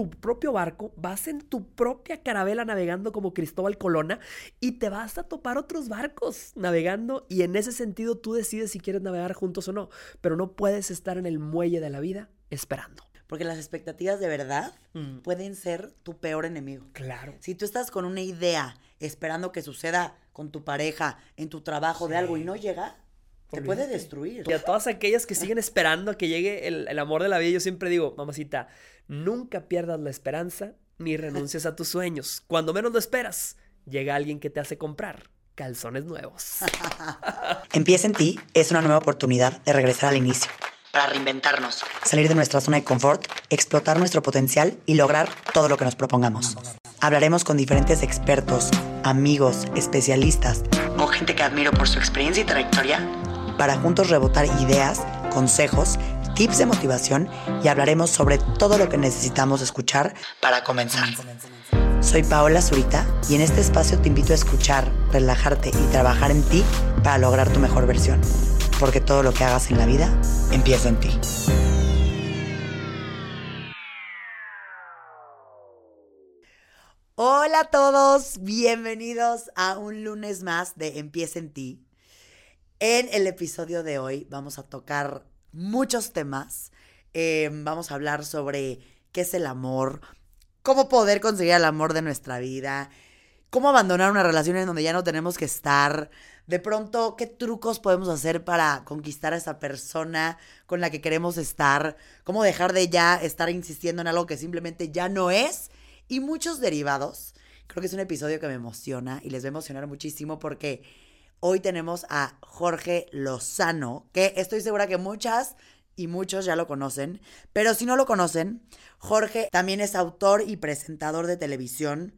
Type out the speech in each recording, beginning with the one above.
tu propio barco, vas en tu propia carabela navegando como Cristóbal Colona y te vas a topar otros barcos navegando y en ese sentido tú decides si quieres navegar juntos o no, pero no puedes estar en el muelle de la vida esperando. Porque las expectativas de verdad Mm. pueden ser tu peor enemigo. Claro. Si tú estás con una idea esperando que suceda con tu pareja, en tu trabajo de algo y no llega, te puede destruir. Y a todas aquellas que siguen esperando a que llegue el, el amor de la vida, yo siempre digo, mamacita, nunca pierdas la esperanza ni renuncies a tus sueños. Cuando menos lo esperas, llega alguien que te hace comprar calzones nuevos. Empieza en ti es una nueva oportunidad de regresar al inicio. Para reinventarnos. Salir de nuestra zona de confort, explotar nuestro potencial y lograr todo lo que nos propongamos. Hablaremos con diferentes expertos, amigos, especialistas o gente que admiro por su experiencia y trayectoria para juntos rebotar ideas, consejos, tips de motivación y hablaremos sobre todo lo que necesitamos escuchar para comenzar. Soy Paola Zurita y en este espacio te invito a escuchar, relajarte y trabajar en ti para lograr tu mejor versión. Porque todo lo que hagas en la vida empieza en ti. Hola a todos, bienvenidos a un lunes más de Empieza en ti. En el episodio de hoy vamos a tocar muchos temas. Eh, vamos a hablar sobre qué es el amor, cómo poder conseguir el amor de nuestra vida, cómo abandonar una relación en donde ya no tenemos que estar, de pronto qué trucos podemos hacer para conquistar a esa persona con la que queremos estar, cómo dejar de ya estar insistiendo en algo que simplemente ya no es y muchos derivados. Creo que es un episodio que me emociona y les va a emocionar muchísimo porque hoy tenemos a Jorge Lozano, que estoy segura que muchas y muchos ya lo conocen, pero si no lo conocen, Jorge también es autor y presentador de televisión.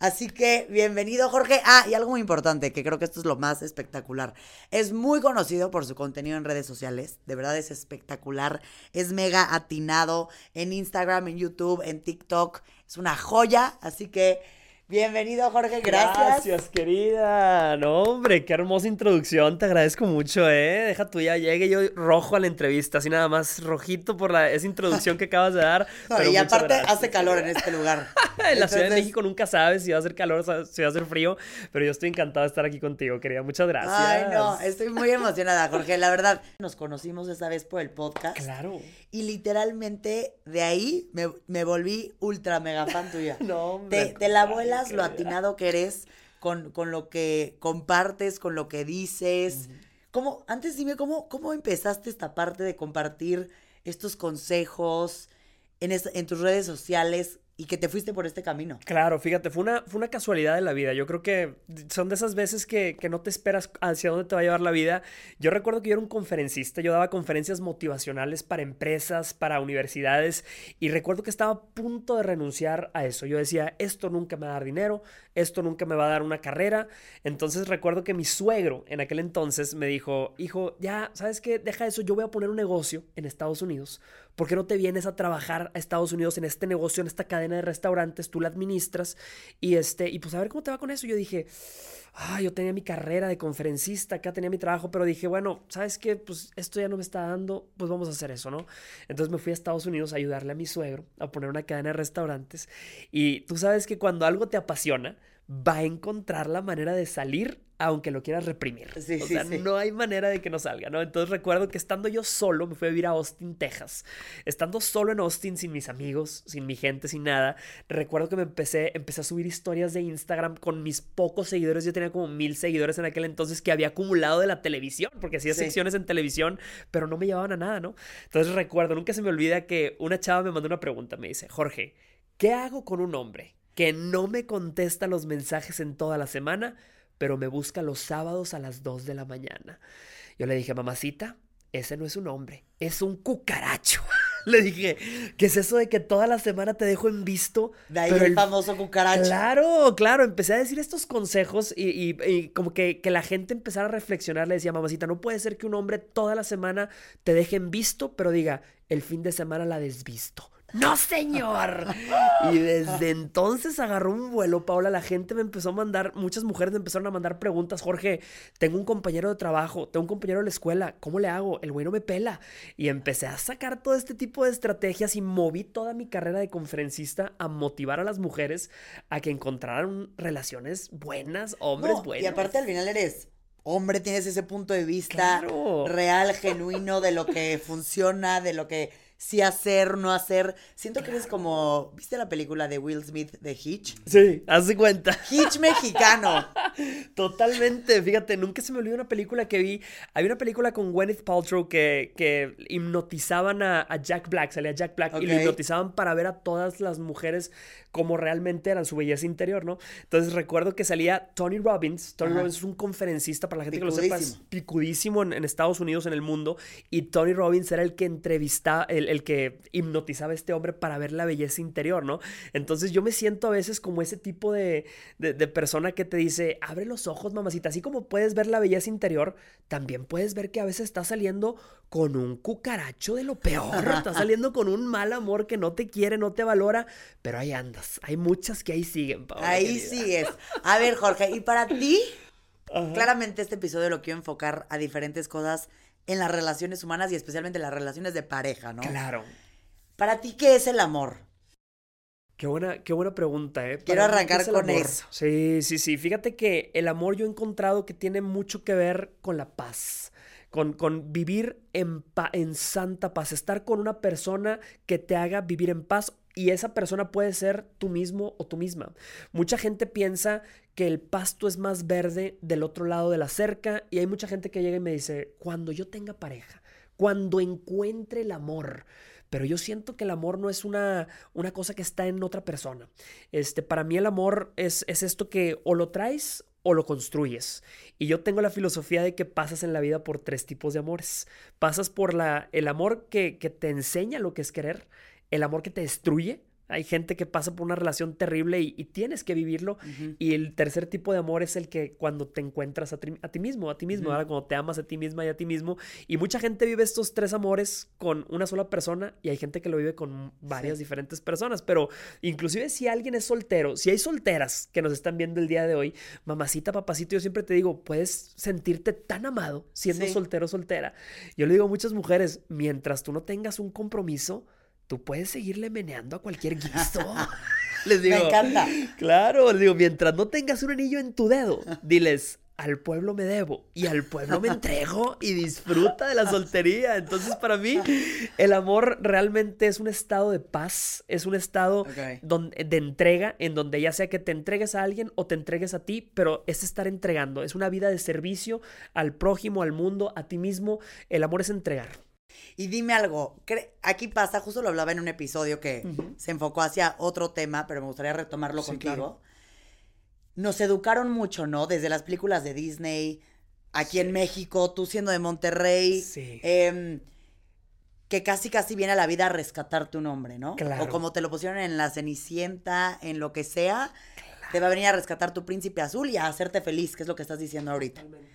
Así que bienvenido Jorge. Ah, y algo muy importante, que creo que esto es lo más espectacular. Es muy conocido por su contenido en redes sociales. De verdad es espectacular. Es mega atinado en Instagram, en YouTube, en TikTok. Es una joya. Así que bienvenido Jorge. Gracias. querida. No, hombre, qué hermosa introducción. Te agradezco mucho, ¿eh? Deja tú ya llegue yo rojo a la entrevista, así nada más rojito por la, esa introducción que acabas de dar. No, pero y aparte gracias. hace calor en este lugar. En la Ciudad de México nunca sabes si va a hacer calor o si va a hacer frío, pero yo estoy encantado de estar aquí contigo, querida. Muchas gracias. Ay, no, estoy muy emocionada, Jorge. La verdad, nos conocimos esa vez por el podcast. Claro. Y literalmente de ahí me, me volví ultra mega fan tuya. No, hombre, te, te la contrario, lo atinado que eres con, con lo que compartes, con lo que dices. ¿Cómo, antes dime, ¿cómo, ¿cómo empezaste esta parte de compartir estos consejos en, es- en tus redes sociales y que te fuiste por este camino? Claro, fíjate, fue una, fue una casualidad de la vida. Yo creo que son de esas veces que, que no te esperas hacia dónde te va a llevar la vida. Yo recuerdo que yo era un conferencista, yo daba conferencias motivacionales para empresas, para universidades, y recuerdo que estaba a punto de renunciar a eso. Yo decía, esto nunca me va a dar dinero, esto nunca me va a dar una carrera. Entonces recuerdo que mi suegro en aquel entonces me dijo, hijo, ya, ¿sabes qué? Deja eso, yo voy a poner un negocio en Estados Unidos. ¿Por qué no te vienes a trabajar a Estados Unidos en este negocio, en esta cadena de restaurantes? Tú la administras y este, y pues a ver cómo te va con eso. Yo dije, ah, yo tenía mi carrera de conferencista, acá tenía mi trabajo, pero dije, bueno, ¿sabes qué? Pues esto ya no me está dando, pues vamos a hacer eso, ¿no? Entonces me fui a Estados Unidos a ayudarle a mi suegro a poner una cadena de restaurantes. Y tú sabes que cuando algo te apasiona, va a encontrar la manera de salir aunque lo quieras reprimir. Sí, o sí, sea, sí. no hay manera de que no salga, ¿no? Entonces recuerdo que estando yo solo, me fui a vivir a Austin, Texas. Estando solo en Austin, sin mis amigos, sin mi gente, sin nada, recuerdo que me empecé, empecé a subir historias de Instagram con mis pocos seguidores. Yo tenía como mil seguidores en aquel entonces que había acumulado de la televisión, porque hacía secciones en televisión, pero no me llevaban a nada, ¿no? Entonces recuerdo, nunca se me olvida que una chava me mandó una pregunta, me dice, Jorge, ¿qué hago con un hombre que no me contesta los mensajes en toda la semana, pero me busca los sábados a las 2 de la mañana? Yo le dije, mamacita, ese no es un hombre, es un cucaracho. le dije, ¿qué es eso de que toda la semana te dejo en visto? De ahí pero el, famoso cucaracho. Claro, claro, empecé a decir estos consejos y, y- y como que, que la gente empezara a reflexionar, le decía, mamacita, no puede ser que un hombre toda la semana te deje en visto, pero diga, el fin de semana la desvisto. No señor. Y desde entonces agarró un vuelo, Paula. La gente me empezó a mandar, muchas mujeres me empezaron a mandar preguntas. Jorge, tengo un compañero de trabajo, tengo un compañero de la escuela, ¿cómo le hago? El güey no me pela. Y empecé a sacar todo este tipo de estrategias y moví toda mi carrera de conferencista a motivar a las mujeres a que encontraran relaciones buenas, hombres buenos. Y aparte al final eres hombre, tienes ese punto de vista real, genuino de lo que funciona, de lo que sí hacer, no hacer. Siento que eres como, ¿viste la película de Will Smith de Hitch? Sí, haz de cuenta. Hitch mexicano. Totalmente, fíjate, nunca se me olvidó una película que vi. Hay una película con Gwyneth Paltrow que, que hipnotizaban a, Jack Black, salía Jack Black y lo hipnotizaban para ver a todas las mujeres como realmente eran su belleza interior, ¿no? Entonces recuerdo que salía Tony Robbins. Tony Robbins es un conferencista, para la gente que lo sepa, es picudísimo en, Estados Unidos, en el mundo. Y Tony Robbins era el que entrevistaba, el, el que hipnotizaba a este hombre para ver la belleza interior, ¿no? Entonces yo me siento a veces como ese tipo de, de, persona que te dice, abre los ojos, mamacita. Así como puedes ver la belleza interior, también puedes ver que a veces está saliendo con un cucaracho de lo peor. Está saliendo con un mal amor que no te quiere, no te valora, pero ahí andas. Hay muchas que ahí siguen, Ahí sigues. A ver, Jorge, ¿y para ti? Claramente este episodio lo quiero enfocar a diferentes cosas en las relaciones humanas y especialmente en las relaciones de pareja, ¿no? Claro. Para ti, ¿qué es el amor? Qué buena, qué buena pregunta, ¿eh? Quiero arrancar con eso. Sí, sí, sí. Fíjate que el amor yo he encontrado que tiene mucho que ver con la paz con, vivir en, en santa paz, estar con una persona que te haga vivir en paz y esa persona puede ser tú mismo o tú misma. Mucha gente piensa que el pasto es más verde del otro lado de la cerca y hay mucha gente que llega y me dice, cuando yo tenga pareja, cuando encuentre el amor, pero yo siento que el amor no es una, una cosa que está en otra persona. Este, para mí el amor es, es esto que o lo traes o lo construyes. Y yo tengo la filosofía de que pasas en la vida por tres tipos de amores. Pasas por la, el amor que, que te enseña lo que es querer, el amor que te destruye, hay gente que pasa por una relación terrible y, tienes que vivirlo. Y el tercer tipo de amor es el que cuando te encuentras a, ti, mismo, a ti mismo, cuando te amas a ti misma y a ti mismo. Y mucha gente vive estos tres amores con una sola persona y hay gente que lo vive con varias diferentes personas. Pero inclusive si alguien es soltero, si hay solteras que nos están viendo el día de hoy, mamacita, papacito, yo siempre te digo, puedes sentirte tan amado siendo soltero o soltera. Yo le digo a muchas mujeres, mientras tú no tengas un compromiso, tú puedes seguirle meneando a cualquier guiso. les digo. Me encanta. Claro, les digo, mientras no tengas un anillo en tu dedo, diles, al pueblo me debo y al pueblo me entrego y disfruta de la soltería. Entonces, para mí, el amor realmente es un estado de paz, es un estado donde, de entrega, en donde ya sea que te entregues a alguien o te entregues a ti, pero es estar entregando, es una vida de servicio al prójimo, al mundo, a ti mismo. El amor es entregar. Y dime algo, aquí pasa, justo lo hablaba en un episodio que se enfocó hacia otro tema, pero me gustaría retomarlo contigo. Nos educaron mucho, ¿no? Desde las películas de Disney, aquí en México, tú siendo de Monterrey. Sí. Em, que casi casi viene a la vida a rescatar tu nombre, ¿no? Claro. O como te lo pusieron en la Cenicienta, en lo que sea, te va a venir a rescatar tu príncipe azul y a hacerte feliz, que es lo que estás diciendo ahorita. Totalmente.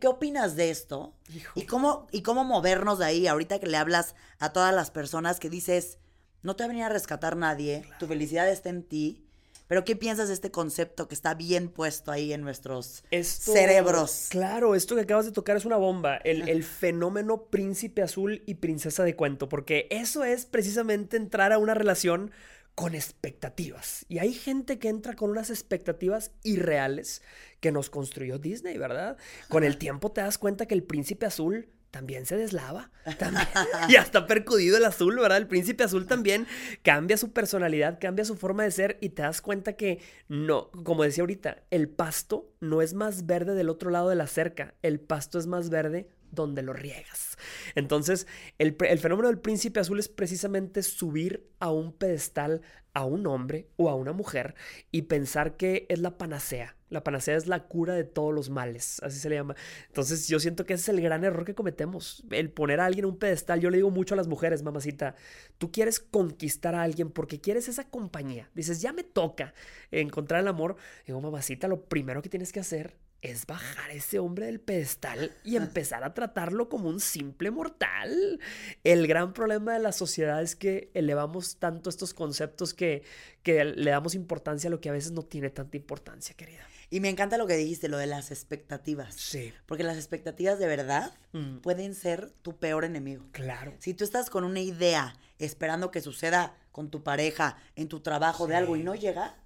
¿Qué, opinas de esto? ¿Y cómo, ¿Y cómo movernos de ahí ahorita que le hablas a todas las personas que dices, no te va a venir a rescatar nadie, tu felicidad está en ti? Pero ¿qué piensas de este concepto que está bien puesto ahí en nuestros cerebros? Claro, esto que acabas de tocar es una bomba. El, el, fenómeno príncipe azul y princesa de cuento. Porque eso es precisamente entrar a una relación con expectativas. Y hay gente que entra con unas expectativas irreales que nos construyó Disney, ¿verdad? Con el tiempo te das cuenta que el príncipe azul también se deslava. También, ya está percudido el azul, ¿verdad? El príncipe azul también cambia su personalidad, cambia su forma de ser y te das cuenta que no, como decía ahorita, el pasto no es más verde del otro lado de la cerca, el pasto es más verde donde lo riegas. Entonces, el, fenómeno del príncipe azul es precisamente subir a un pedestal a un hombre o a una mujer y pensar que es la panacea. La panacea es la cura de todos los males, así se le llama. Entonces yo siento que ese es el gran error que cometemos, el poner a alguien en un pedestal. Yo le digo mucho a las mujeres, mamacita, tú quieres conquistar a alguien porque quieres esa compañía. Dices, ya me toca encontrar el amor. Digo, mamacita, lo primero que tienes que hacer es bajar a ese hombre del pedestal y empezar a tratarlo como un simple mortal. El gran problema de la sociedad es que elevamos tanto estos conceptos que, que le damos importancia a lo que a veces no tiene tanta importancia, querida. Y me encanta lo que dijiste, lo de las expectativas. Sí. Porque las expectativas de verdad Mm. pueden ser tu peor enemigo. Claro. Si tú estás con una idea esperando que suceda con tu pareja, en tu trabajo de algo y no llega,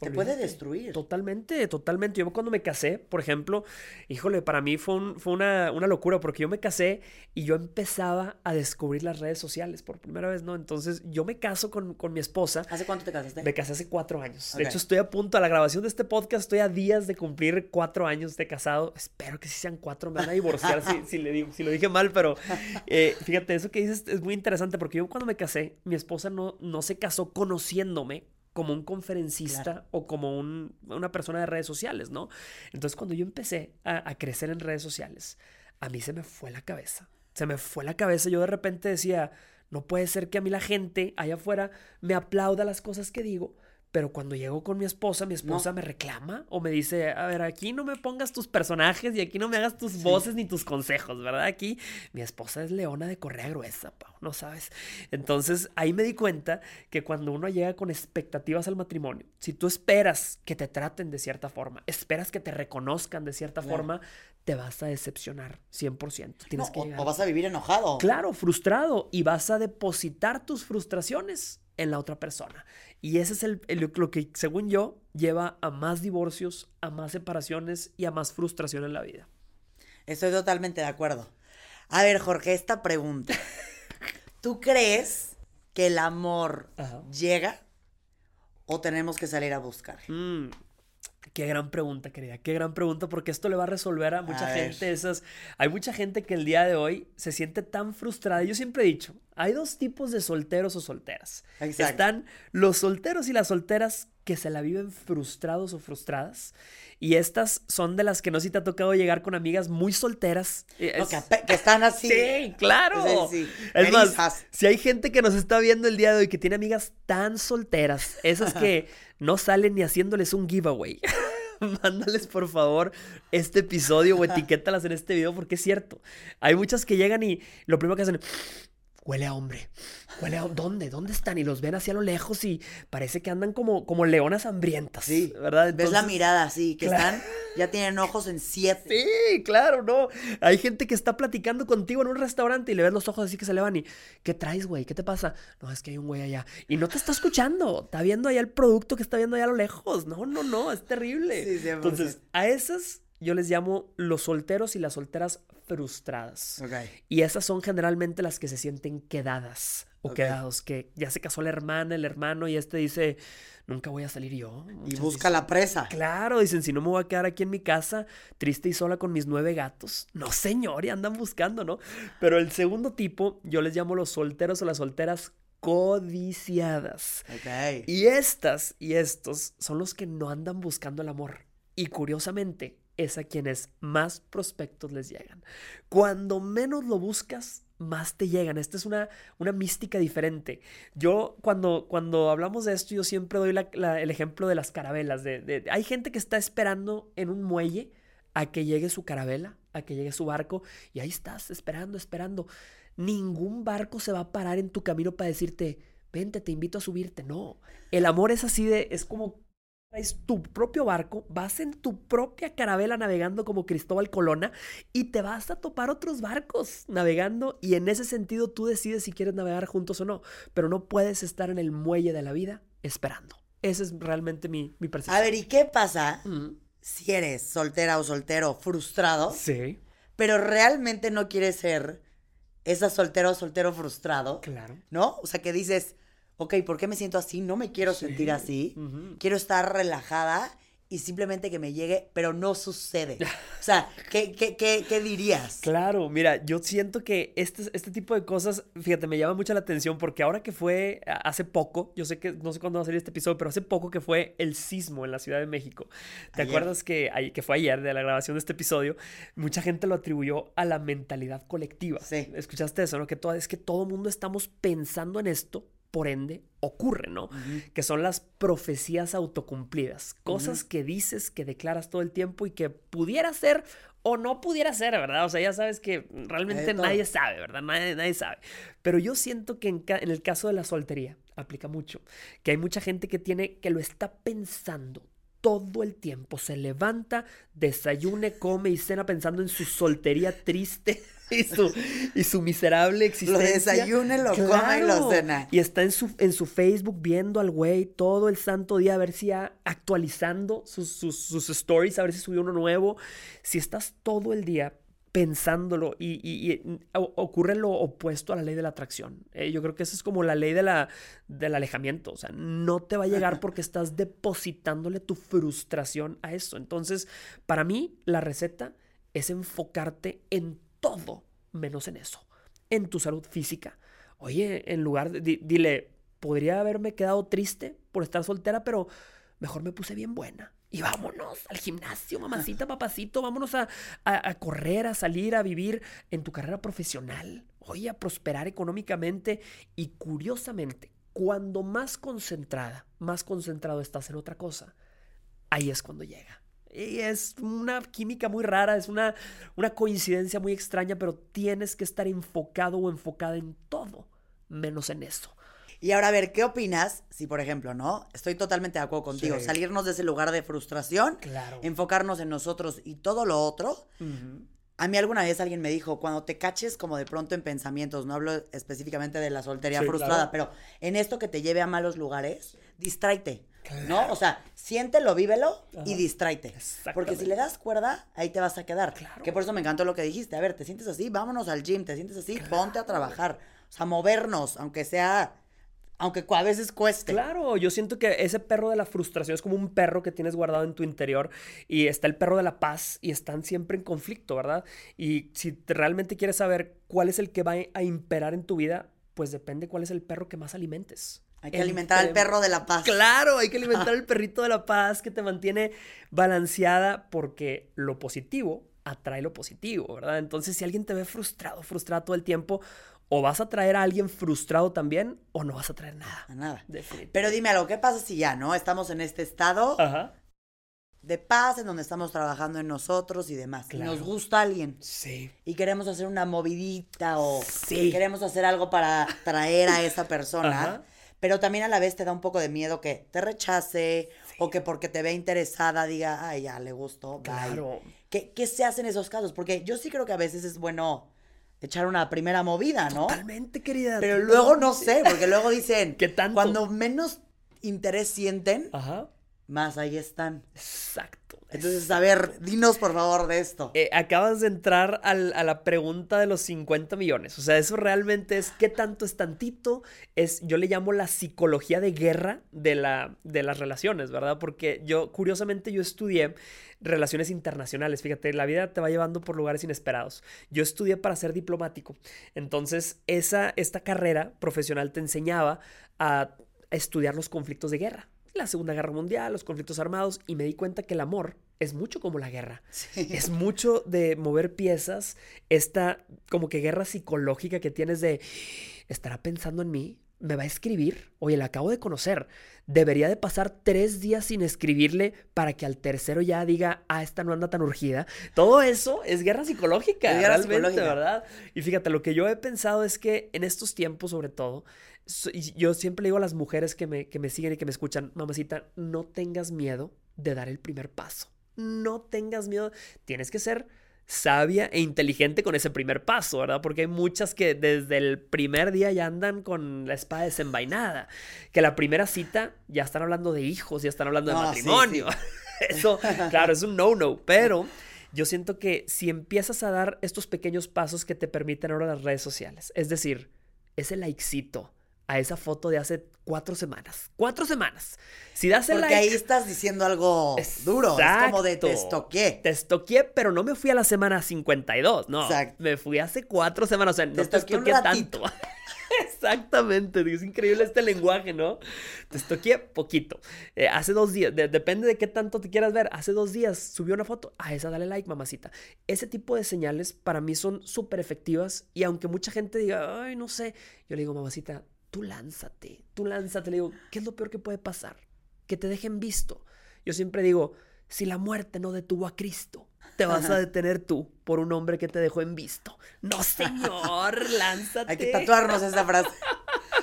te puede destruir. Totalmente, totalmente. Yo cuando me casé, por ejemplo, híjole, para mí fue, un- fue una, una locura porque yo me casé y yo empezaba a descubrir las redes sociales por primera vez, ¿no? Entonces yo me caso con, con mi esposa. ¿Hace cuánto te casaste? Me casé hace cuatro años. De hecho, estoy a punto, a la grabación de este podcast, estoy a días de cumplir cuatro años de casado. Espero que sí sean cuatro, me van a divorciar si, si, le digo, si lo dije mal, pero eh, fíjate, eso que dices es muy interesante porque yo cuando me casé, mi esposa no, no se casó conociéndome como un conferencista Claro. o como un- una persona de redes sociales, ¿no? Entonces, cuando yo empecé a, a crecer en redes sociales, a mí se me fue la cabeza. Se me fue la cabeza. Yo de repente decía, no puede ser que a mí la gente allá afuera me aplauda las cosas que digo, pero cuando llego con mi esposa, mi esposa me reclama o me dice, a ver, aquí no me pongas tus personajes y aquí no me hagas tus voces ni tus consejos, ¿verdad? Aquí mi esposa es leona de correa gruesa, Pau, no sabes. Entonces ahí me di cuenta que cuando uno llega con expectativas al matrimonio, si tú esperas que te traten de cierta forma, esperas que te reconozcan de cierta Claro. forma, te vas a decepcionar 100%. Tienes No, que o, llegar. o vas a vivir enojado. Claro, frustrado y vas a depositar tus frustraciones en la otra persona. Y ese es el, el- lo que, según yo, lleva a más divorcios, a más separaciones y a más frustración en la vida. Estoy totalmente de acuerdo. A ver, Jorge, esta pregunta. ¿Tú crees que el amor Ajá. llega o tenemos que salir a buscar? Mm, qué gran pregunta, querida. Qué gran pregunta, porque esto le va a resolver a mucha A ver. gente esas. Hay mucha gente que el día de hoy se siente tan frustrada. Yo siempre he dicho, hay dos tipos de solteros o solteras. Exacto. Están los solteros y las solteras que se la viven frustrados o frustradas. Y estas son de las que no sé si te ha tocado llegar con amigas muy solteras. No, que, están así. Sí, claro. Sí, sí. Es más, si hay gente que nos está viendo el día de hoy que tiene amigas tan solteras, esas que no salen ni haciéndoles un giveaway. Mándales por favor este episodio o etiquétalas en este video porque es cierto. Hay muchas que llegan y lo primero que hacen huele a hombre. Huele a ¿dónde? ¿Dónde están? Y los ven hacia lo lejos y parece que andan como como leonas hambrientas, Sí. ¿verdad? Ves la mirada así, que Claro. están, ya tienen ojos en siete. Sí, claro, no. Hay gente que está platicando contigo en un restaurante y le ves los ojos así que se le van y ¿qué traes, güey? ¿Qué te pasa? No, es que hay un güey allá. Y no te está escuchando. Está viendo allá el producto que está viendo allá a lo lejos. No, no, no, es terrible. Sí, 100%. Entonces, a esas yo les llamo los solteros y las solteras frustradas. Ok. Y esas son generalmente las que se sienten quedadas o Ok. quedados, que ya se casó la hermana, el hermano, y este dice, nunca voy a salir yo. Y Muchas busca dicen, la presa. Claro, dicen, si no me voy a quedar aquí en mi casa, triste y sola con mis nueve gatos. No, señor, y andan buscando, ¿no? Pero el segundo tipo, yo les llamo los solteros o las solteras codiciadas. Ok. Y estas y estos son los que no andan buscando el amor. Y curiosamente, es a quienes más prospectos les llegan. Cuando menos lo buscas, más te llegan. Esta es una, una mística diferente. Yo, cuando, cuando hablamos de esto, yo siempre doy la- el ejemplo de las carabelas. De, de- hay gente que está esperando en un muelle a que llegue su carabela, a que llegue su barco, y ahí estás, esperando, esperando. Ningún barco se va a parar en tu camino para decirte, vente, te invito a subirte. No, el amor es así de, es como traes tu propio barco, vas en tu propia carabela navegando como Cristóbal Colonna y te vas a topar otros barcos navegando y en ese sentido tú decides si quieres navegar juntos o no, pero no puedes estar en el muelle de la vida esperando. Esa es realmente mi, mi percepción. A ver, ¿y qué pasa Mm, si eres soltera o soltero frustrado, Sí, pero realmente no quieres ser esa soltera o soltero frustrado? claro. ¿No? O sea, que dices, ok, ¿por qué me siento así? No me quiero sentir así. Quiero estar relajada y simplemente que me llegue, pero no sucede. O sea, ¿qué, qué, qué, qué dirías? Claro, mira, yo siento que este, este tipo de cosas, fíjate, me llama mucho la atención porque ahora que fue hace poco, yo sé que no sé cuándo va a salir este episodio, pero hace poco que fue el sismo en la Ciudad de México. ¿Te Ayer. acuerdas que, que fue ayer de la grabación de este episodio? Mucha gente lo atribuyó a la mentalidad colectiva. Sí. ¿Escuchaste eso, no? Que todo, es que todo mundo estamos pensando en esto por ende ocurre, ¿no? Que son las profecías autocumplidas, cosas que dices, que declaras todo el tiempo y que pudiera ser o no pudiera ser, ¿verdad? O sea, ya sabes que realmente nadie sabe, ¿verdad? Nadie, nadie, sabe. Pero yo siento que en, en el caso de la soltería aplica mucho, que hay mucha gente que tiene, que lo está pensando todo el tiempo. Se levanta, desayune, come y cena pensando en su soltería triste y su, y su miserable existencia. Lo desayune, lo come y lo cena. Y está en su, en su Facebook viendo al güey todo el santo día a ver si ha actualizando sus, sus stories, a ver si subió uno nuevo. Si estás todo el día pensándolo y, ocurre lo opuesto a la ley de la atracción. Eh, yo creo que esa es como la ley de la, del alejamiento. O sea, no te va a llegar porque estás depositándole tu frustración a eso. Entonces, para mí, la receta es enfocarte en todo menos en eso. En tu salud física. Oye, en lugar de... dile, podría haberme quedado triste por estar soltera, pero mejor me puse bien buena y vámonos al gimnasio, mamacita, papacito, vámonos a, correr, a salir, a vivir en tu carrera profesional, oye, a prosperar económicamente y curiosamente, cuando más concentrada, más concentrado estás en otra cosa, ahí es cuando llega. Y es una química muy rara, es una, una coincidencia muy extraña, pero tienes que estar enfocado o enfocada en todo, menos en eso. Y ahora, a ver, ¿qué opinas si, por ejemplo, no? Estoy totalmente de acuerdo contigo. Salirnos de ese lugar de frustración, enfocarnos en nosotros y todo lo otro. A mí alguna vez alguien me dijo, cuando te caches como de pronto en pensamientos, no hablo específicamente de la soltería frustrada, pero en esto que te lleve a malos lugares, distráete. ¿No? O sea, siéntelo, vívelo y distráete. Porque si le das cuerda, ahí te vas a quedar. Que por eso me encantó lo que dijiste. A ver, te sientes así, vámonos al gym, te sientes así, ponte a trabajar. O sea, movernos, aunque sea aunque a veces cueste. Claro, yo siento que ese perro de la frustración es como un perro que tienes guardado en tu interior y está el perro de la paz y están siempre en conflicto, ¿verdad? Y si realmente quieres saber cuál es el que va a imperar en tu vida, pues depende cuál es el perro que más alimentes. Hay que alimentar al perro de la paz. Claro, hay que alimentar al perrito de la paz que te mantiene balanceada porque lo positivo atrae lo positivo, ¿verdad? Entonces, si alguien te ve frustrado, frustrado todo el tiempo, o vas a traer a alguien frustrado también o no vas a traer nada. nada. Pero dime algo, ¿qué pasa si ya, no? Estamos en este estado de paz en donde estamos trabajando en nosotros y demás. Y nos gusta alguien. Sí. Y queremos hacer una movidita o queremos hacer algo para traer a esa persona. Pero también a la vez te da un poco de miedo que te rechace o que porque te ve interesada diga, ay, ya le gustó. Claro. ¿Qué, ¿Qué se hace en esos casos? Porque yo sí creo que a veces es bueno echar una primera movida, ¿no? Totalmente, querida. Pero luego no sé, porque luego dicen, que cuando menos interés sienten, más ahí están. Exacto. Entonces, a ver, dinos por favor de esto. Eh, acabas de entrar a la pregunta de los 50 millones. O sea, eso realmente es qué tanto es tantito. Es, yo le llamo la psicología de guerra de, la, de las relaciones, ¿verdad? Porque yo, curiosamente, yo estudié relaciones internacionales. Fíjate, la vida te va llevando por lugares inesperados. Yo estudié para ser diplomático. Entonces, esa, esta carrera profesional te enseñaba a estudiar los conflictos de guerra. La Segunda Guerra Mundial, los conflictos armados, y me di cuenta que el amor es mucho como la guerra. Es mucho de mover piezas, esta como que guerra psicológica que tienes de, ¿estará pensando en mí? me va a escribir, oye, la acabo de conocer, debería de pasar tres días sin escribirle para que al tercero ya diga, ah, esta no anda tan urgida. Todo eso es guerra psicológica, es guerra psicológica. ¿verdad? Y fíjate, lo que yo he pensado es que en estos tiempos, sobre todo, yo siempre digo a las mujeres que me, que me siguen y que me escuchan, mamacita, no tengas miedo de dar el primer paso. No tengas miedo, tienes que ser sabia e inteligente con ese primer paso, ¿verdad? Porque hay muchas que desde el primer día ya andan con la espada desenvainada, que la primera cita ya están hablando de hijos, ya están hablando de matrimonio. Eso, claro, es un no-no, pero yo siento que si empiezas a dar estos pequeños pasos que te permiten ahora las redes sociales, es decir, ese likecito, a esa foto de hace cuatro semanas. Cuatro semanas. Si das el Porque ahí estás diciendo algo duro. Es como de te estoqué. Te estoqué, pero no me fui a la semana 52, no. Exacto. Me fui hace cuatro semanas. O sea, no te estoqué tanto. Exactamente, es increíble este lenguaje, ¿no? Te estoqué poquito. Eh, hace dos días, depende de qué tanto te quieras ver, hace dos días subió una foto, a esa dale like, mamacita. Ese tipo de señales para mí son súper efectivas y aunque mucha gente diga, ay, no sé, yo le digo, mamacita, tú lánzate, tú lánzate. Le digo, ¿qué es lo peor que puede pasar? Que te dejen visto. Yo siempre digo, si la muerte no detuvo a Cristo, te vas a detener tú por un hombre que te dejó en visto. No, señor, lánzate. Hay que tatuarnos esa frase.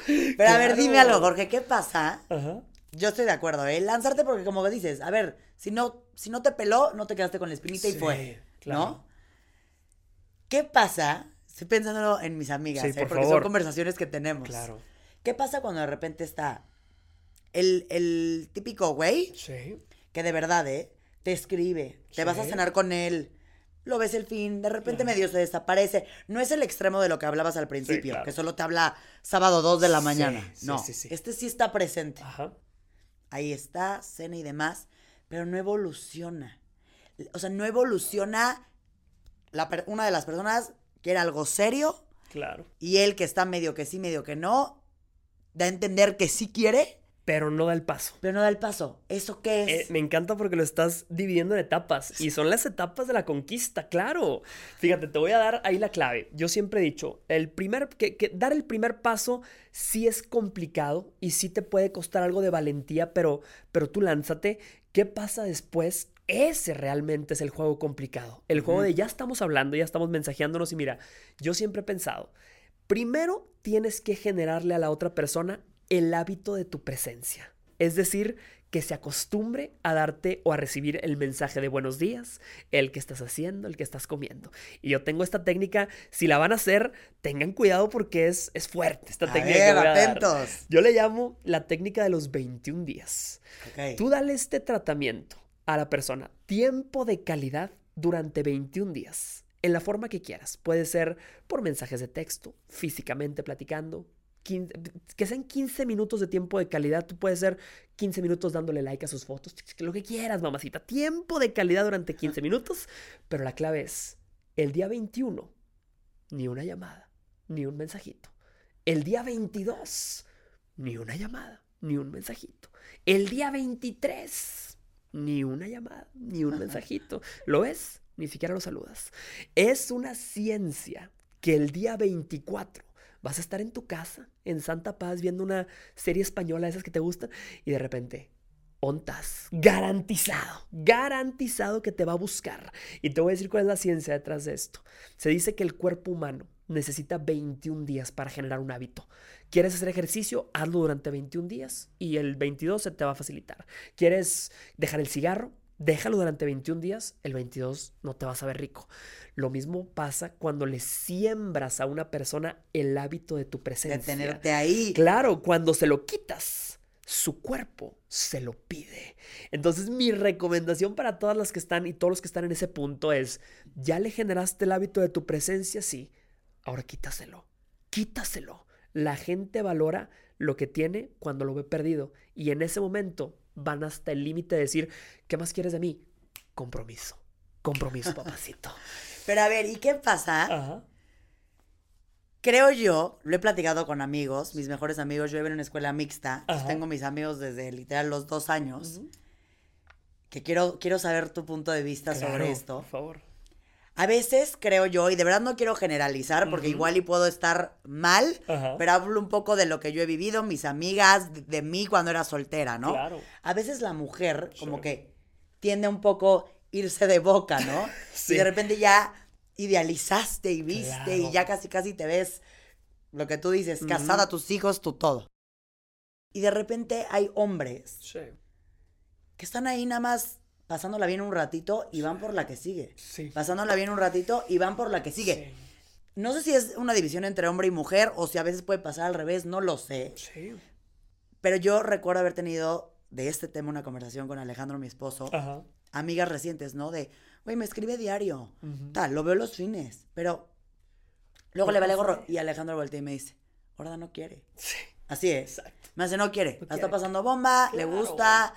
Pero a ver, dime algo, Jorge, ¿qué pasa? Ajá. Yo estoy de acuerdo, ¿eh? Lánzarte porque como dices, a ver, si no, si no te peló, no te quedaste con la espinita y fue, ¿no? ¿Qué pasa? Estoy pensando en mis amigas, ¿eh? porque son conversaciones que tenemos. Claro. ¿Qué pasa cuando de repente está el, el típico güey? Sí. Que de verdad, ¿eh? Te escribe, te vas a cenar con él, lo ves el fin, de repente medio se desaparece. No es el extremo de lo que hablabas al principio, que solo te habla sábado 2 de la mañana. no, este sí está presente. Ajá. Ahí está, cena y demás, pero no evoluciona. O sea, no evoluciona una de las personas que era algo serio. Claro. Y él que está medio que sí, medio que no, da a entender que sí quiere, pero no da el paso. Pero no da el paso. ¿Eso qué es? Eh, me encanta porque lo estás dividiendo en etapas. Y son las etapas de la conquista, claro. Fíjate, te voy a dar ahí la clave. Yo siempre he dicho, el primer, que, dar el primer paso sí es complicado y sí te puede costar algo de valentía, pero, pero tú lánzate. ¿Qué pasa después? Ese realmente es el juego complicado. El juego de ya estamos hablando, ya estamos mensajeándonos y mira, yo siempre he pensado, primero tienes que generarle a la otra persona el hábito de tu presencia. Es decir, que se acostumbre a darte o a recibir el mensaje de buenos días, el que estás haciendo, el que estás comiendo. Y yo tengo esta técnica, si la van a hacer, tengan cuidado porque es, es fuerte esta técnica. atentos. Yo le llamo la técnica de los 21 días. Tú dale este tratamiento a la persona, tiempo de calidad durante 21 días, en la forma que quieras. Puede ser por mensajes de texto, físicamente platicando, que sean 15 minutos de tiempo de calidad. Tú puedes ser 15 minutos dándole like a sus fotos, lo que quieras, mamacita. Tiempo de calidad durante 15 minutos, pero la clave es, el día 21, ni una llamada, ni un mensajito. El día 22, ni una llamada, ni un mensajito. El día 23, ni una llamada, ni un mensajito. ¿Lo ves? Ni siquiera lo saludas. Es una ciencia que el día 24 Vas a estar en tu casa, en Santa Paz, viendo una serie española, esas que te gustan, y de repente, ontas, garantizado, garantizado que te va a buscar. Y te voy a decir cuál es la ciencia detrás de esto. Se dice que el cuerpo humano necesita 21 días para generar un hábito. ¿Quieres hacer ejercicio? Hazlo durante 21 días y el 22 se te va a facilitar. ¿Quieres dejar el cigarro? Déjalo durante 21 días, el 22 no te vas a ver rico. Lo mismo pasa cuando le siembras a una persona el hábito de tu presencia. De tenerte ahí. Claro, cuando se lo quitas, su cuerpo se lo pide. Entonces mi recomendación para todas las que están y todos los que están en ese punto es, ya le generaste el hábito de tu presencia, sí, ahora quítaselo, quítaselo. La gente valora lo que tiene cuando lo ve perdido y en ese momento van hasta el límite de decir, ¿qué más quieres de mí? Compromiso. Compromiso, papacito. Pero a ver, ¿y qué pasa? Creo yo, lo he platicado con amigos, mis mejores amigos, yo vivo en una escuela mixta, tengo mis amigos desde literal los dos años, que quiero, quiero saber tu punto de vista sobre esto. Por favor. A veces creo yo, y de verdad no quiero generalizar, porque igual y puedo estar mal, pero hablo un poco de lo que yo he vivido, mis amigas, de, mí cuando era soltera, ¿no? Claro. A veces la mujer como que tiende un poco irse de boca, ¿no? sí. Y de repente ya idealizaste y viste y ya casi casi te ves lo que tú dices, casada, tus hijos, tu todo. Y de repente hay hombres que están ahí nada más pasándola bien un ratito y van por la que sigue. Sí. Pasándola bien un ratito y van por la que sigue. No sé si es una división entre hombre y mujer o si a veces puede pasar al revés, no lo sé. Sí. Pero yo recuerdo haber tenido de este tema una conversación con Alejandro, mi esposo, amigas recientes, ¿no? De, güey, me escribe diario, tal, lo veo los fines, pero luego le vale gorro. Y Alejandro voltea y me dice, ahora no quiere. Sí. Así es. Exacto. Me hace, no quiere. La está pasando bomba, le gusta,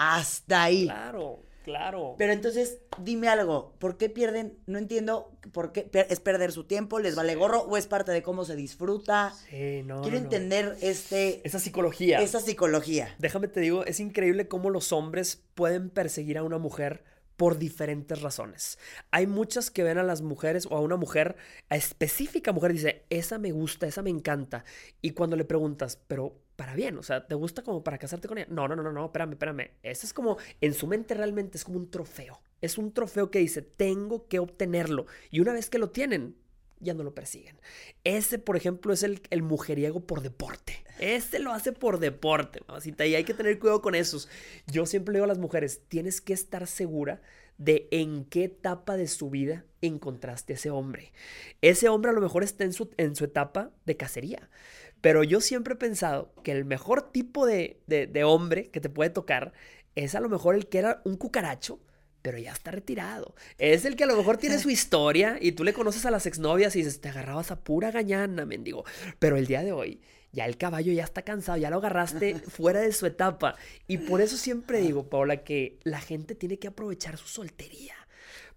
hasta ahí. Claro, claro. Pero entonces, dime algo, ¿por qué pierden? No entiendo por qué es perder su tiempo, les vale gorro o es parte de cómo se disfruta. Sí, no. Quiero entender este esa psicología. Esa psicología. Déjame te digo, es increíble cómo los hombres pueden perseguir a una mujer por diferentes razones. Hay muchas que ven a las mujeres o a una mujer, a específica mujer, dice, esa me gusta, esa me encanta. Y cuando le preguntas, pero para bien, o sea, ¿te gusta como para casarte con ella? No, no, no, no, no, espérame, espérame. Ese es como, en su mente realmente es como un trofeo. Es un trofeo que dice, tengo que obtenerlo. Y una vez que lo tienen, ya no lo persiguen. Ese, por ejemplo, es el, el mujeriego por deporte. Ese lo hace por deporte, mamacita. Y hay que tener cuidado con esos. Yo siempre le digo a las mujeres, tienes que estar segura de en qué etapa de su vida encontraste a ese hombre. Ese hombre a lo mejor está en su, en su etapa de cacería. Pero yo siempre he pensado que el mejor tipo de, de, de hombre que te puede tocar es a lo mejor el que era un cucaracho pero ya está retirado. Es el que a lo mejor tiene su historia y tú le conoces a las exnovias y dices, te agarrabas a pura gañana, mendigo. Pero el día de hoy, ya el caballo ya está cansado, ya lo agarraste fuera de su etapa. Y por eso siempre digo, Paula, que la gente tiene que aprovechar su soltería.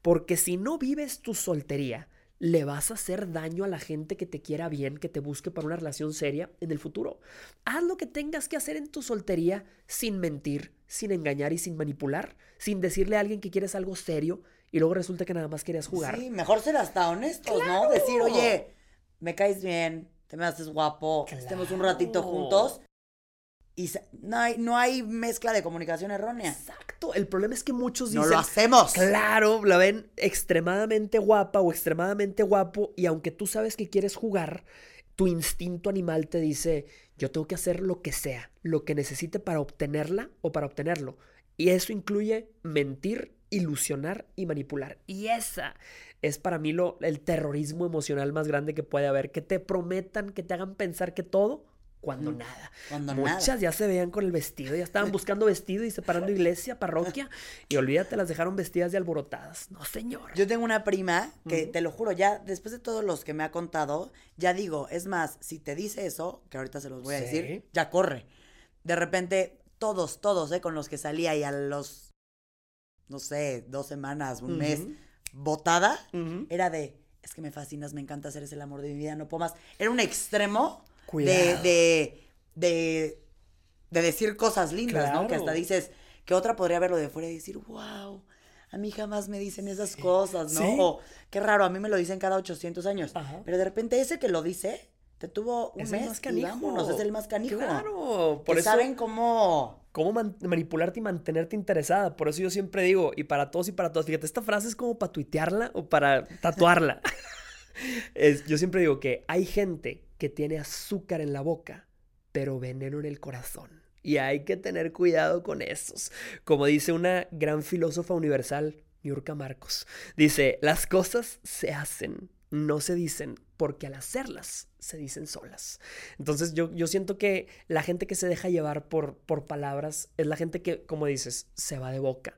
Porque si no vives tu soltería, le vas a hacer daño a la gente que te quiera bien, que te busque para una relación seria en el futuro. Haz lo que tengas que hacer en tu soltería sin mentir, sin engañar y sin manipular, sin decirle a alguien que quieres algo serio y luego resulta que nada más querías jugar. Sí, mejor ser hasta honestos, ¿no? Decir, oye, me caes bien, te me haces guapo, estemos un ratito juntos. Y no hay, no hay mezcla de comunicación errónea. Exacto. El problema es que muchos dicen. No lo hacemos. Claro, la ven extremadamente guapa o extremadamente guapo. Y aunque tú sabes que quieres jugar, tu instinto animal te dice: Yo tengo que hacer lo que sea, lo que necesite para obtenerla o para obtenerlo. Y eso incluye mentir, ilusionar y manipular. Y esa es para mí lo, el terrorismo emocional más grande que puede haber. Que te prometan, que te hagan pensar que todo cuando nada. Cuando Muchas ya se veían con el vestido, ya estaban buscando vestido y separando iglesia, parroquia, y olvídate, las dejaron vestidas de alborotadas. No, señor. Yo tengo una prima que, te lo juro, ya después de todos los que me ha contado, ya digo, es más, si te dice eso, que ahorita se los voy a decir, ya corre. De repente, todos, todos, ¿eh? Con los que salía y a los, no sé, dos semanas, un mes, botada, era de, es que me fascinas, me encanta hacer ese el amor de mi vida, no puedo más. Era un extremo de, de, de, decir cosas lindas, ¿no? Que hasta dices, que otra podría verlo de fuera y decir, wow, a mí jamás me dicen esas cosas, ¿no? O qué raro, a mí me lo dicen cada 800 años. Pero de repente ese que lo dice, te tuvo un mes más canijo. es el más canijo. Claro, por eso saben cómo cómo manipularte y mantenerte interesada. Por eso yo siempre digo, y para todos y para todas, fíjate, esta frase es como para tuitearla o para tatuarla. es, yo siempre digo que hay gente que tiene azúcar en la boca, pero veneno en el corazón. Y hay que tener cuidado con esos. Como dice una gran filósofa universal, Yurka Marcos, dice, las cosas se hacen, no se dicen, porque al hacerlas se dicen solas. Entonces yo, yo siento que la gente que se deja llevar por, por palabras es la gente que, como dices, se va de boca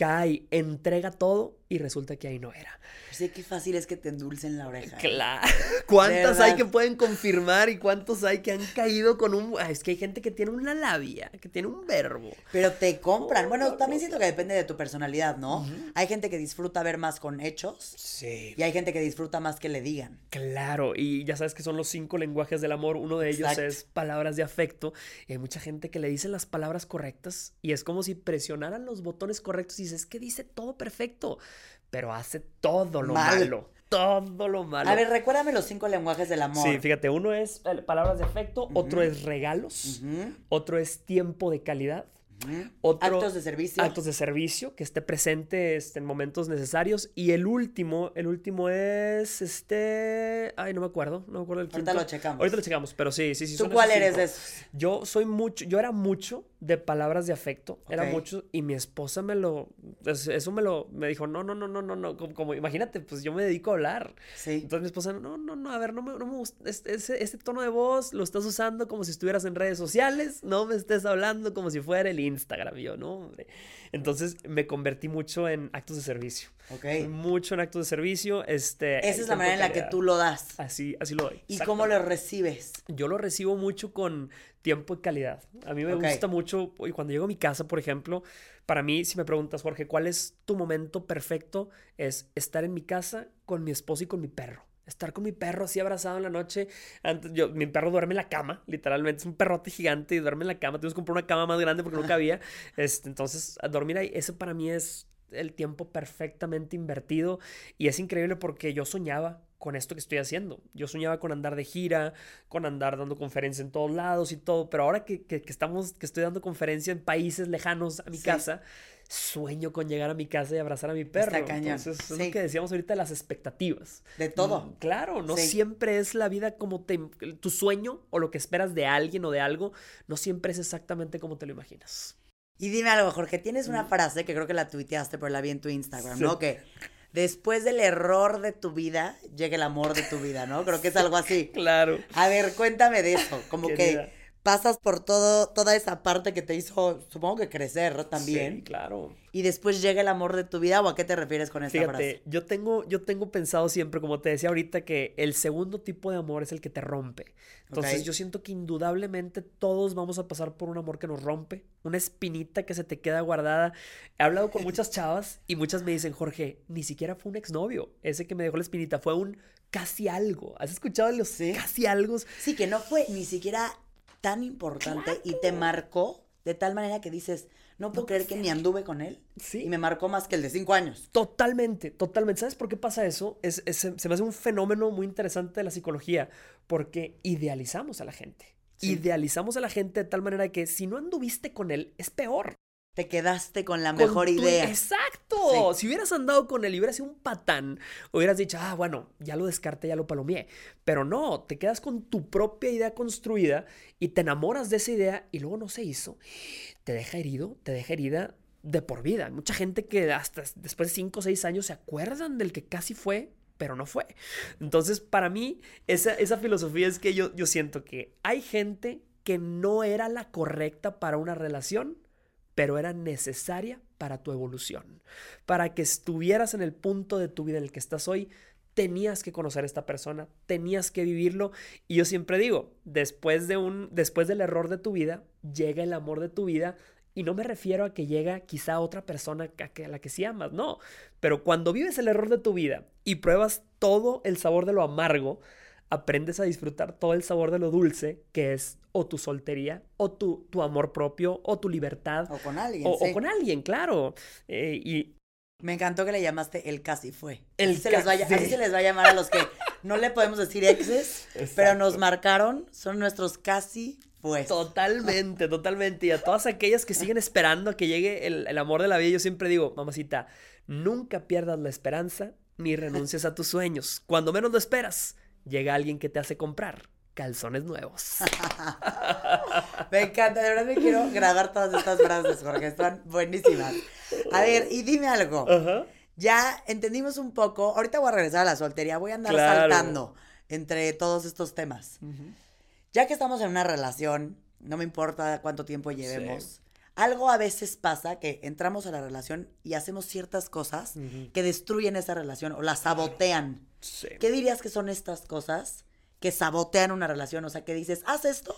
cae, entrega todo y resulta que ahí no era. Sé qué fácil es que te endulcen la oreja. ¿eh? Claro. ¿Cuántas hay que pueden confirmar y cuántos hay que han caído con un... Es que hay gente que tiene una labia, que tiene un verbo. Pero te compran. bueno, también siento que depende de tu personalidad, ¿no? Hay gente que disfruta ver más con hechos. Sí. Y hay gente que disfruta más que le digan. Claro. Y ya sabes que son los cinco lenguajes del amor. Uno de ellos es palabras de afecto. Y hay mucha gente que le dice las palabras correctas y es como si presionaran los botones correctos y es que dice todo perfecto, pero hace todo lo malo. Todo lo malo. A ver, recuérdame los cinco lenguajes del amor. Sí, fíjate, uno es eh, palabras de afecto, otro es regalos, otro es tiempo de calidad, actos de servicio. Actos de servicio, que esté presente este, en momentos necesarios. Y el último, el último es este. Ay, no me acuerdo. No me acuerdo el Ahorita lo checamos. Ahorita lo checamos, pero sí, sí, sí. ¿Tú cuál eres de esos? Yo soy mucho, yo era mucho de palabras de afecto. Era mucho. Y mi esposa me lo. Eso me lo. Me dijo, no, no, no, no, no, no. Como, imagínate, pues yo me dedico a hablar. Sí. Entonces mi esposa, no, no, no, a ver, no me, no me gusta. Este, este, tono de voz lo estás usando como si estuvieras en redes sociales. No me estés hablando como si fuera el Instagram. yo, no, hombre. Entonces me convertí mucho en actos de servicio. Ok. Mucho en actos de servicio. Este, Esa es la manera en la que tú lo das. Así, así lo doy. ¿Y cómo lo recibes? Yo lo recibo mucho con tiempo y calidad. A mí me gusta mucho, y cuando llego a mi casa, por ejemplo, para mí, si me preguntas, Jorge, ¿cuál es tu momento perfecto? Es estar en mi casa con mi esposo y con mi perro estar con mi perro así abrazado en la noche. Antes, yo, mi perro duerme en la cama, literalmente. Es un perrote gigante y duerme en la cama. Tuvimos que comprar una cama más grande porque no cabía. Este, entonces, a dormir ahí, eso para mí es el tiempo perfectamente invertido y es increíble porque yo soñaba con esto que estoy haciendo. Yo soñaba con andar de gira, con andar dando conferencias en todos lados y todo, pero ahora que, estamos, que estoy dando conferencia en países lejanos a mi casa, sueño con llegar a mi casa y abrazar a mi perro. Está Entonces, es lo que decíamos ahorita, las expectativas. De todo. Mm, claro, no siempre es la vida como te, tu sueño o lo que esperas de alguien o de algo, no siempre es exactamente como te lo imaginas. Y dime algo, Jorge, tienes una mm. frase que creo que la tuiteaste, pero la vi en tu Instagram, ¿no? Que después del error de tu vida, llega el amor de tu vida, ¿no? Creo que es algo así. claro. A ver, cuéntame de eso. Como que pasas por todo, toda esa parte que te hizo, supongo que crecer también. Sí, claro. Y después llega el amor de tu vida, ¿o a qué te refieres con esta Fíjate, frase? Yo tengo, yo tengo pensado siempre, como te decía ahorita, que el segundo tipo de amor es el que te rompe. Entonces yo siento que indudablemente todos vamos a pasar por un amor que nos rompe, una espinita que se te queda guardada. He hablado con muchas chavas y muchas me dicen, Jorge, ni siquiera fue un exnovio, ese que me dejó la espinita, fue un casi algo. ¿Has escuchado los casi algo? Sí, que no fue ni siquiera tan importante y te marcó de tal manera que dices, no puedo creer que ni anduve con él. Sí. Y me marcó más que el de cinco años. Totalmente, totalmente. ¿Sabes por qué pasa eso? Es, se me hace un fenómeno muy interesante de la psicología, porque idealizamos a la gente. Idealizamos a la gente de tal manera que si no anduviste con él, es peor. Te quedaste con la mejor idea. Exacto. Si hubieras andado con él y hubieras sido un patán, hubieras dicho, ah, bueno, ya lo descarté, ya lo palomeé. Pero no, te quedas con tu propia idea construida y te enamoras de esa idea y luego no se hizo. Te deja herido, te deja herida de por vida. Hay mucha gente que hasta después de 5 o 6 años se acuerdan del que casi fue, pero no fue. Entonces, para mí, esa, esa filosofía es que yo, yo siento que hay gente que no era la correcta para una relación pero era necesaria para tu evolución. Para que estuvieras en el punto de tu vida en el que estás hoy, tenías que conocer a esta persona, tenías que vivirlo. Y yo siempre digo, después, de un, después del error de tu vida, llega el amor de tu vida. Y no me refiero a que llega quizá otra persona a, a la que sí amas, no. Pero cuando vives el error de tu vida y pruebas todo el sabor de lo amargo, aprendes a disfrutar todo el sabor de lo dulce, que es o tu soltería, o tu, tu amor propio, o tu libertad. O con alguien. O, o con alguien, claro. Eh, y me encantó que le llamaste el casi fue. El así, se les va así se les va a llamar a los que no le podemos decir exes, pero nos marcaron, son nuestros casi fue. Totalmente, totalmente. Y a todas aquellas que siguen esperando a que llegue el, el amor de la vida, yo siempre digo, mamacita, nunca pierdas la esperanza ni renuncies a tus sueños. Cuando menos lo esperas, llega alguien que te hace comprar calzones nuevos. me encanta, de verdad me quiero grabar todas estas frases porque están buenísimas. A ver, y dime algo. Ya entendimos un poco, ahorita voy a regresar a la soltería, voy a andar saltando entre todos estos temas. Ya que estamos en una relación, no me importa cuánto tiempo llevemos. Algo a veces pasa que entramos a la relación y hacemos ciertas cosas que destruyen esa relación o la sabotean. ¿Qué dirías que son estas cosas que sabotean una relación? O sea, que dices, haz esto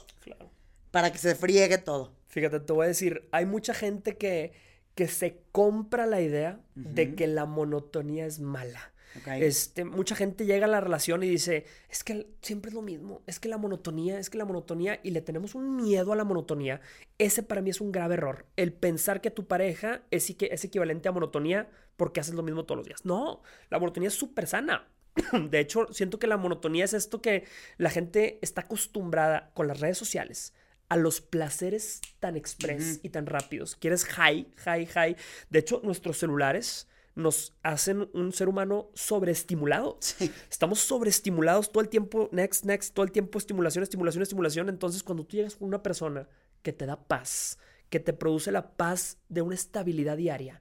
para que se friegue todo. Fíjate, te voy a decir, hay mucha gente que, que se compra la idea de que la monotonía es mala. Este, mucha gente llega a la relación y dice, es que siempre es lo mismo, es que la monotonía, es que la monotonía, y le tenemos un miedo a la monotonía. Ese para mí es un grave error. El pensar que tu pareja es, es equivalente a monotonía porque haces lo mismo todos los días. No, la monotonía es súper sana. De hecho, siento que la monotonía es esto que la gente está acostumbrada con las redes sociales a los placeres tan express y tan rápidos. Quieres high, high, high. De hecho, nuestros celulares nos hacen un ser humano sobreestimulado. Estamos sobreestimulados todo el tiempo, next, next, todo el tiempo estimulación, estimulación, estimulación. Entonces, cuando tú llegas con una persona que te da paz, que te produce la paz de una estabilidad diaria,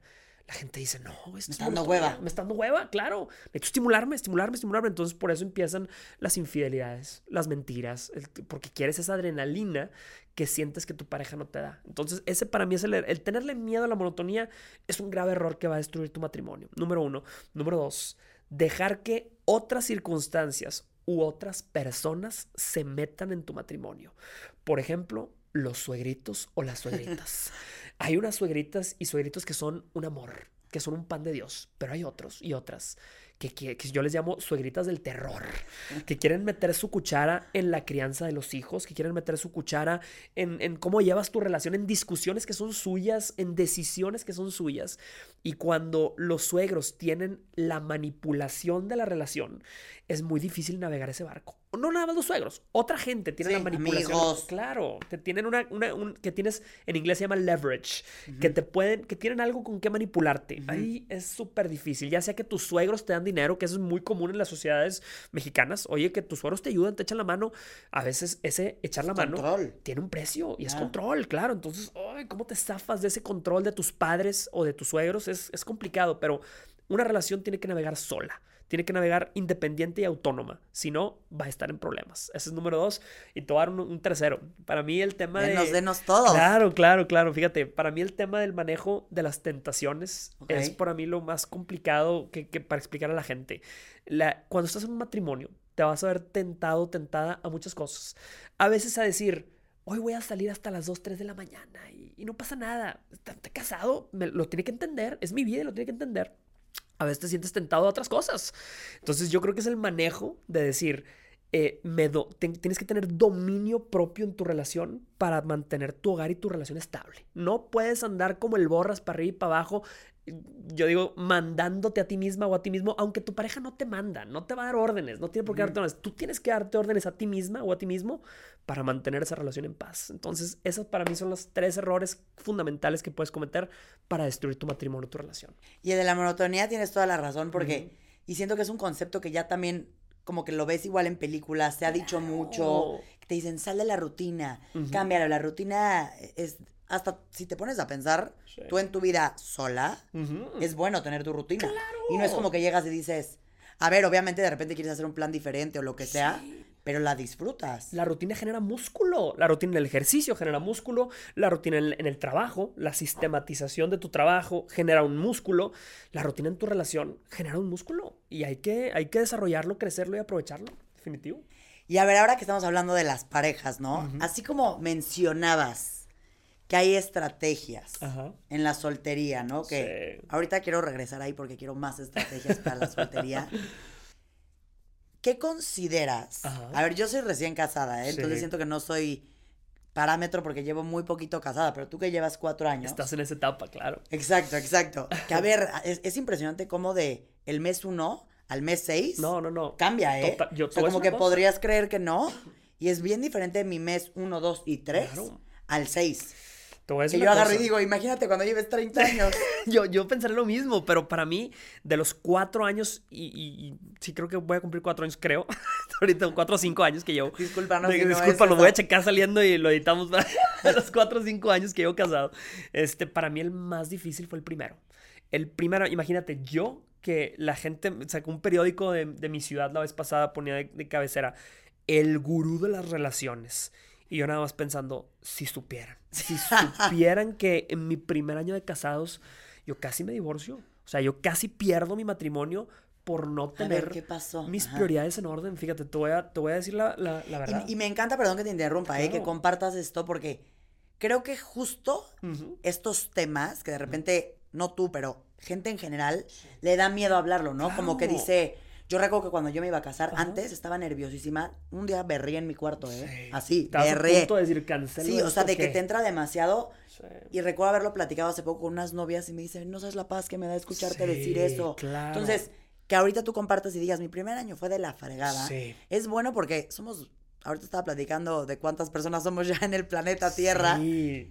la gente dice, no, me está dando hueva. Me está dando hueva, claro. Necesito estimularme, estimularme, estimularme. Entonces, por eso empiezan las infidelidades, las mentiras, porque quieres esa adrenalina que sientes que tu pareja no te da. Entonces, ese para mí es el, el tenerle miedo a la monotonía es un grave error que va a destruir tu matrimonio. Número uno. Número dos, dejar que otras circunstancias u otras personas se metan en tu matrimonio. Por ejemplo, los suegritos o las suegritas. hay unas suegritas y suegritos que son un amor, que son un pan de Dios, pero hay otros y otras que, yo les llamo suegritas del terror, que quieren meter su cuchara en la crianza de los hijos, que quieren meter su cuchara en, en cómo llevas tu relación, en discusiones que son suyas, en decisiones que son suyas. Y cuando los suegros tienen la manipulación de la relación, es muy difícil navegar ese barco. No nada más los suegros, otra gente tiene la manipulación. Amigos. Claro, te tienen una, que tienes, en inglés se llama leverage, que te pueden, que tienen algo con qué manipularte. Ahí es súper difícil, ya sea que tus suegros te dan dinero, que eso es muy común en las sociedades mexicanas. Oye, que tus suegros te ayudan, te echan la mano. A veces ese echar la mano tiene un precio y es control, claro. Entonces, ay, ¿cómo te zafas de ese control de tus padres o de tus suegros? Es, es complicado, pero una relación tiene que navegar sola tiene que navegar independiente y autónoma. Si no, va a estar en problemas. Ese es número dos. Y te voy a dar un, tercero. Para mí el tema denos, de... Denos todos. Claro, claro, claro. Fíjate, para mí el tema del manejo de las tentaciones es para mí lo más complicado que, para explicar a la gente. La, cuando estás en un matrimonio, te vas a ver tentado, tentada a muchas cosas. A veces a decir, hoy voy a salir hasta las 2, 3 de la mañana y, no pasa nada. Está, casado, lo tiene que entender, es mi vida y lo tiene que entender a veces te sientes tentado a otras cosas. Entonces yo creo que es el manejo de decir, eh, me tienes que tener dominio propio en tu relación para mantener tu hogar y tu relación estable. No puedes andar como el borras para arriba y para abajo yo digo, mandándote a ti misma o a ti mismo, aunque tu pareja no te manda, no te va a dar órdenes, no tiene por qué darte órdenes. Tú tienes que darte órdenes a ti misma o a ti mismo para mantener esa relación en paz. Entonces, esos para mí son los tres errores fundamentales que puedes cometer para destruir tu matrimonio tu relación. Y de la monotonía tienes toda la razón, porque, y siento que es un concepto que ya también, como que lo ves igual en películas, se ha dicho mucho, te dicen, sal de la rutina, cámbialo, la rutina es hasta si te pones a pensar, tú en tu vida sola, es bueno tener tu rutina. Y no es como que llegas y dices, a ver, obviamente de repente quieres hacer un plan diferente o lo que sea, pero la disfrutas. La rutina genera músculo, la rutina del ejercicio genera músculo, la rutina en, el trabajo, la sistematización de tu trabajo genera un músculo, la rutina en tu relación genera un músculo y hay que, hay que desarrollarlo, crecerlo y aprovecharlo, definitivo. Y a ver, ahora que estamos hablando de las parejas, ¿no? Así como mencionabas que hay estrategias en la soltería, ¿no? Que ahorita quiero regresar ahí porque quiero más estrategias para la soltería. ¿Qué consideras? A ver, yo soy recién casada, ¿eh? entonces siento que no soy parámetro porque llevo muy poquito casada, pero tú que llevas cuatro años. Estás en esa etapa, claro. Exacto, exacto. Que a ver, es, impresionante cómo de el mes uno al mes seis. No, no, no. Cambia, ¿eh? yo, o sea, como que podrías creer que no. Y es bien diferente de mi mes uno, dos y tres al seis que yo agarro y digo, imagínate cuando lleves 30 años. yo, yo pensaré lo mismo, pero para mí, de los cuatro años, y, sí creo que voy a cumplir cuatro años, creo. Ahorita cuatro o cinco años que llevo. Disculpa, no, Disculpa, lo voy a checar saliendo y lo editamos para los cuatro o cinco años que llevo casado. Este, para mí el más difícil fue el primero. El primero, imagínate, yo que la gente, sacó un periódico de, mi ciudad la vez pasada, ponía de cabecera, el gurú de las relaciones. Y yo nada más pensando, si supieran, si supieran que en mi primer año de casados yo casi me divorcio. O sea, yo casi pierdo mi matrimonio por no tener ¿qué pasó? mis prioridades en orden. Fíjate, te voy a, te voy a decir la, la, verdad. Y, me encanta, perdón que te interrumpa, eh, que compartas esto porque creo que justo estos temas que de repente, no tú, pero gente en general, le da miedo hablarlo, ¿no? Como que dice yo recuerdo que cuando yo me iba a casar, antes estaba nerviosísima. Un día berré en mi cuarto, ¿eh? Así, berré. a punto de decir, cancelo Sí, o sea, de que te entra demasiado. Y recuerdo haberlo platicado hace poco con unas novias y me dicen, no sabes la paz que me da escucharte decir eso. Claro. Entonces, que ahorita tú compartas y digas, mi primer año fue de la fregada. Sí. Es bueno porque somos, ahorita estaba platicando de cuántas personas somos ya en el planeta Tierra. Sí.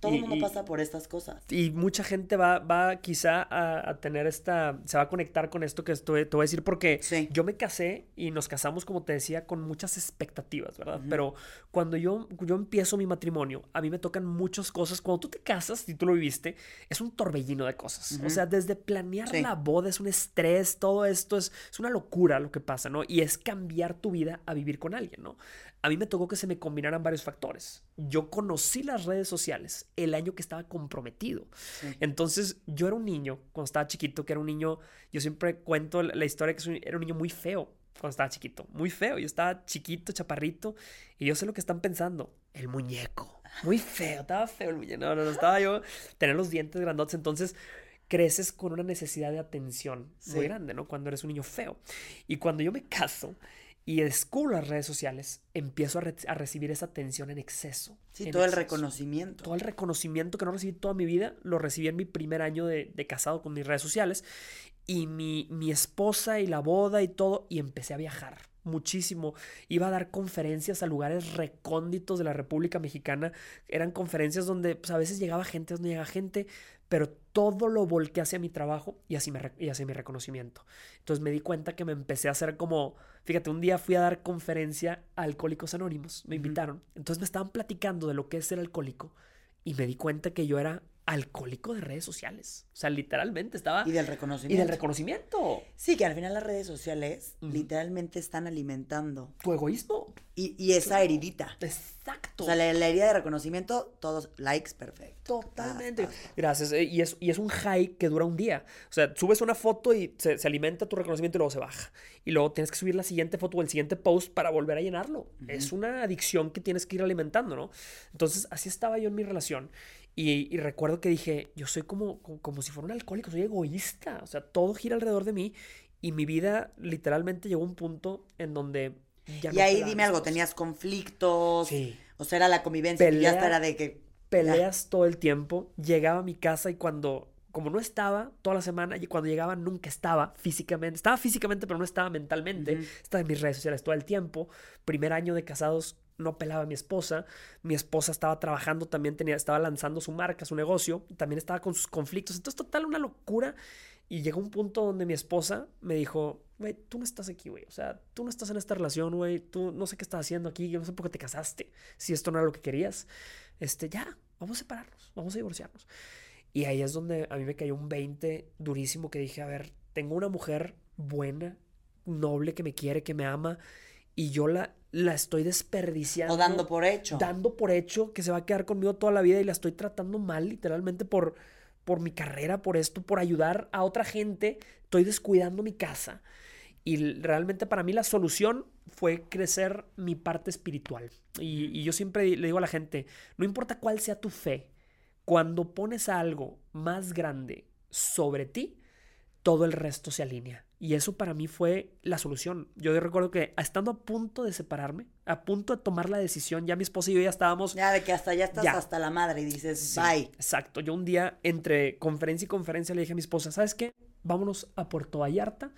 Todo el mundo pasa por estas cosas. Y mucha gente va, va quizá a, tener esta, se va a conectar con esto que estoy, te voy a decir, porque yo me casé y nos casamos, como te decía, con muchas expectativas, ¿verdad? Pero cuando yo, yo empiezo mi matrimonio, a mí me tocan muchas cosas. Cuando tú te casas, y tú lo viviste, es un torbellino de cosas. O sea, desde planear la boda es un estrés, todo esto es, es una locura lo que pasa, ¿no? Y es cambiar tu vida a vivir con alguien, ¿no? A mí me tocó que se me combinaran varios factores. Yo conocí las redes sociales el año que estaba comprometido. Entonces, yo era un niño, cuando estaba chiquito, que era un niño, yo siempre cuento la historia que era un niño muy feo cuando estaba chiquito, muy feo. Yo estaba chiquito, chaparrito, y yo sé lo que están pensando. El muñeco. Muy feo, estaba feo el muñeco. No, no, no, estaba yo, tener los dientes grandotes. Entonces, creces con una necesidad de atención muy grande, ¿no? Cuando eres un niño feo. Y cuando yo me caso y descubro las redes sociales, empiezo a, recibir esa atención en exceso. Sí, todo el reconocimiento. Todo el reconocimiento que no recibí toda mi vida, lo recibí en mi primer año de, de casado con mis redes sociales. Y mi, mi esposa y la boda y todo, y empecé a viajar muchísimo. Iba a dar conferencias a lugares recónditos de la República Mexicana. Eran conferencias donde pues, a veces llegaba gente, donde llegaba gente, pero todo lo volqué hacia mi trabajo y hacia mi, y hacia mi reconocimiento. Entonces me di cuenta que me empecé a hacer como, fíjate, un día fui a dar conferencia a Alcohólicos Anónimos, me invitaron. Entonces me estaban platicando de lo que es ser alcohólico y me di cuenta que yo era alcohólico de redes sociales. O sea, literalmente estaba... Y del reconocimiento. Y del reconocimiento. Sí, que al final las redes sociales literalmente están alimentando. Tu egoísmo. Y, esa heridita. Exacto. O sea, la, herida de reconocimiento, todos likes, perfecto. Totalmente. Gracias. Eh, y es, y es un high que dura un día. O sea, subes una foto y se, alimenta tu reconocimiento y luego se baja. Y luego tienes que subir la siguiente foto o el siguiente post para volver a llenarlo. Es una adicción que tienes que ir alimentando, ¿no? Entonces, así estaba yo en mi relación. Y, recuerdo que dije, yo soy como, como, si fuera un alcohólico, soy egoísta, o sea, todo gira alrededor de mí y mi vida literalmente llegó a un punto en donde ya y ahí dime algo, tenías conflictos, sí. o sea, era la convivencia, y ya era de que... Peleas todo el tiempo, llegaba a mi casa y cuando, como no estaba toda la semana, y cuando llegaba nunca estaba físicamente, estaba físicamente pero no estaba mentalmente, estaba en mis redes sociales todo el tiempo, primer año de casados no pelaba a mi esposa. Mi esposa estaba trabajando, también tenía, estaba lanzando su marca, su negocio, también estaba con sus conflictos. Entonces, total, una locura. Y llegó un punto donde mi esposa me dijo, güey, tú no estás aquí, güey. O sea, tú no estás en esta relación, güey. Tú no sé qué estás haciendo aquí. Yo no sé por qué te casaste. Si esto no era lo que querías. Este, ya, vamos a separarnos. Vamos a divorciarnos. Y ahí es donde a mí me cayó un 20 durísimo que dije, a ver, tengo una mujer buena, noble, que me quiere, que me ama. Y yo la, la estoy desperdiciando. O dando por hecho. Dando por hecho que se va a quedar conmigo toda la vida y la estoy tratando mal, literalmente, por, por mi carrera, por esto, por ayudar a otra gente. Estoy descuidando mi casa. Y realmente para mí la solución fue crecer mi parte espiritual. Y, y, yo siempre le digo a la gente, no importa cuál sea tu fe, cuando pones algo más grande sobre ti, todo el resto se alinea. Y eso para mí fue la solución. Yo recuerdo que estando a punto de separarme, a punto de tomar la decisión, ya mi esposa y yo ya estábamos... Ya, de que hasta ya estás hasta la madre y dices, bye. Exacto. Yo un día, entre conferencia y conferencia, le dije a mi esposa, ¿sabes qué? Vámonos a Puerto Vallarta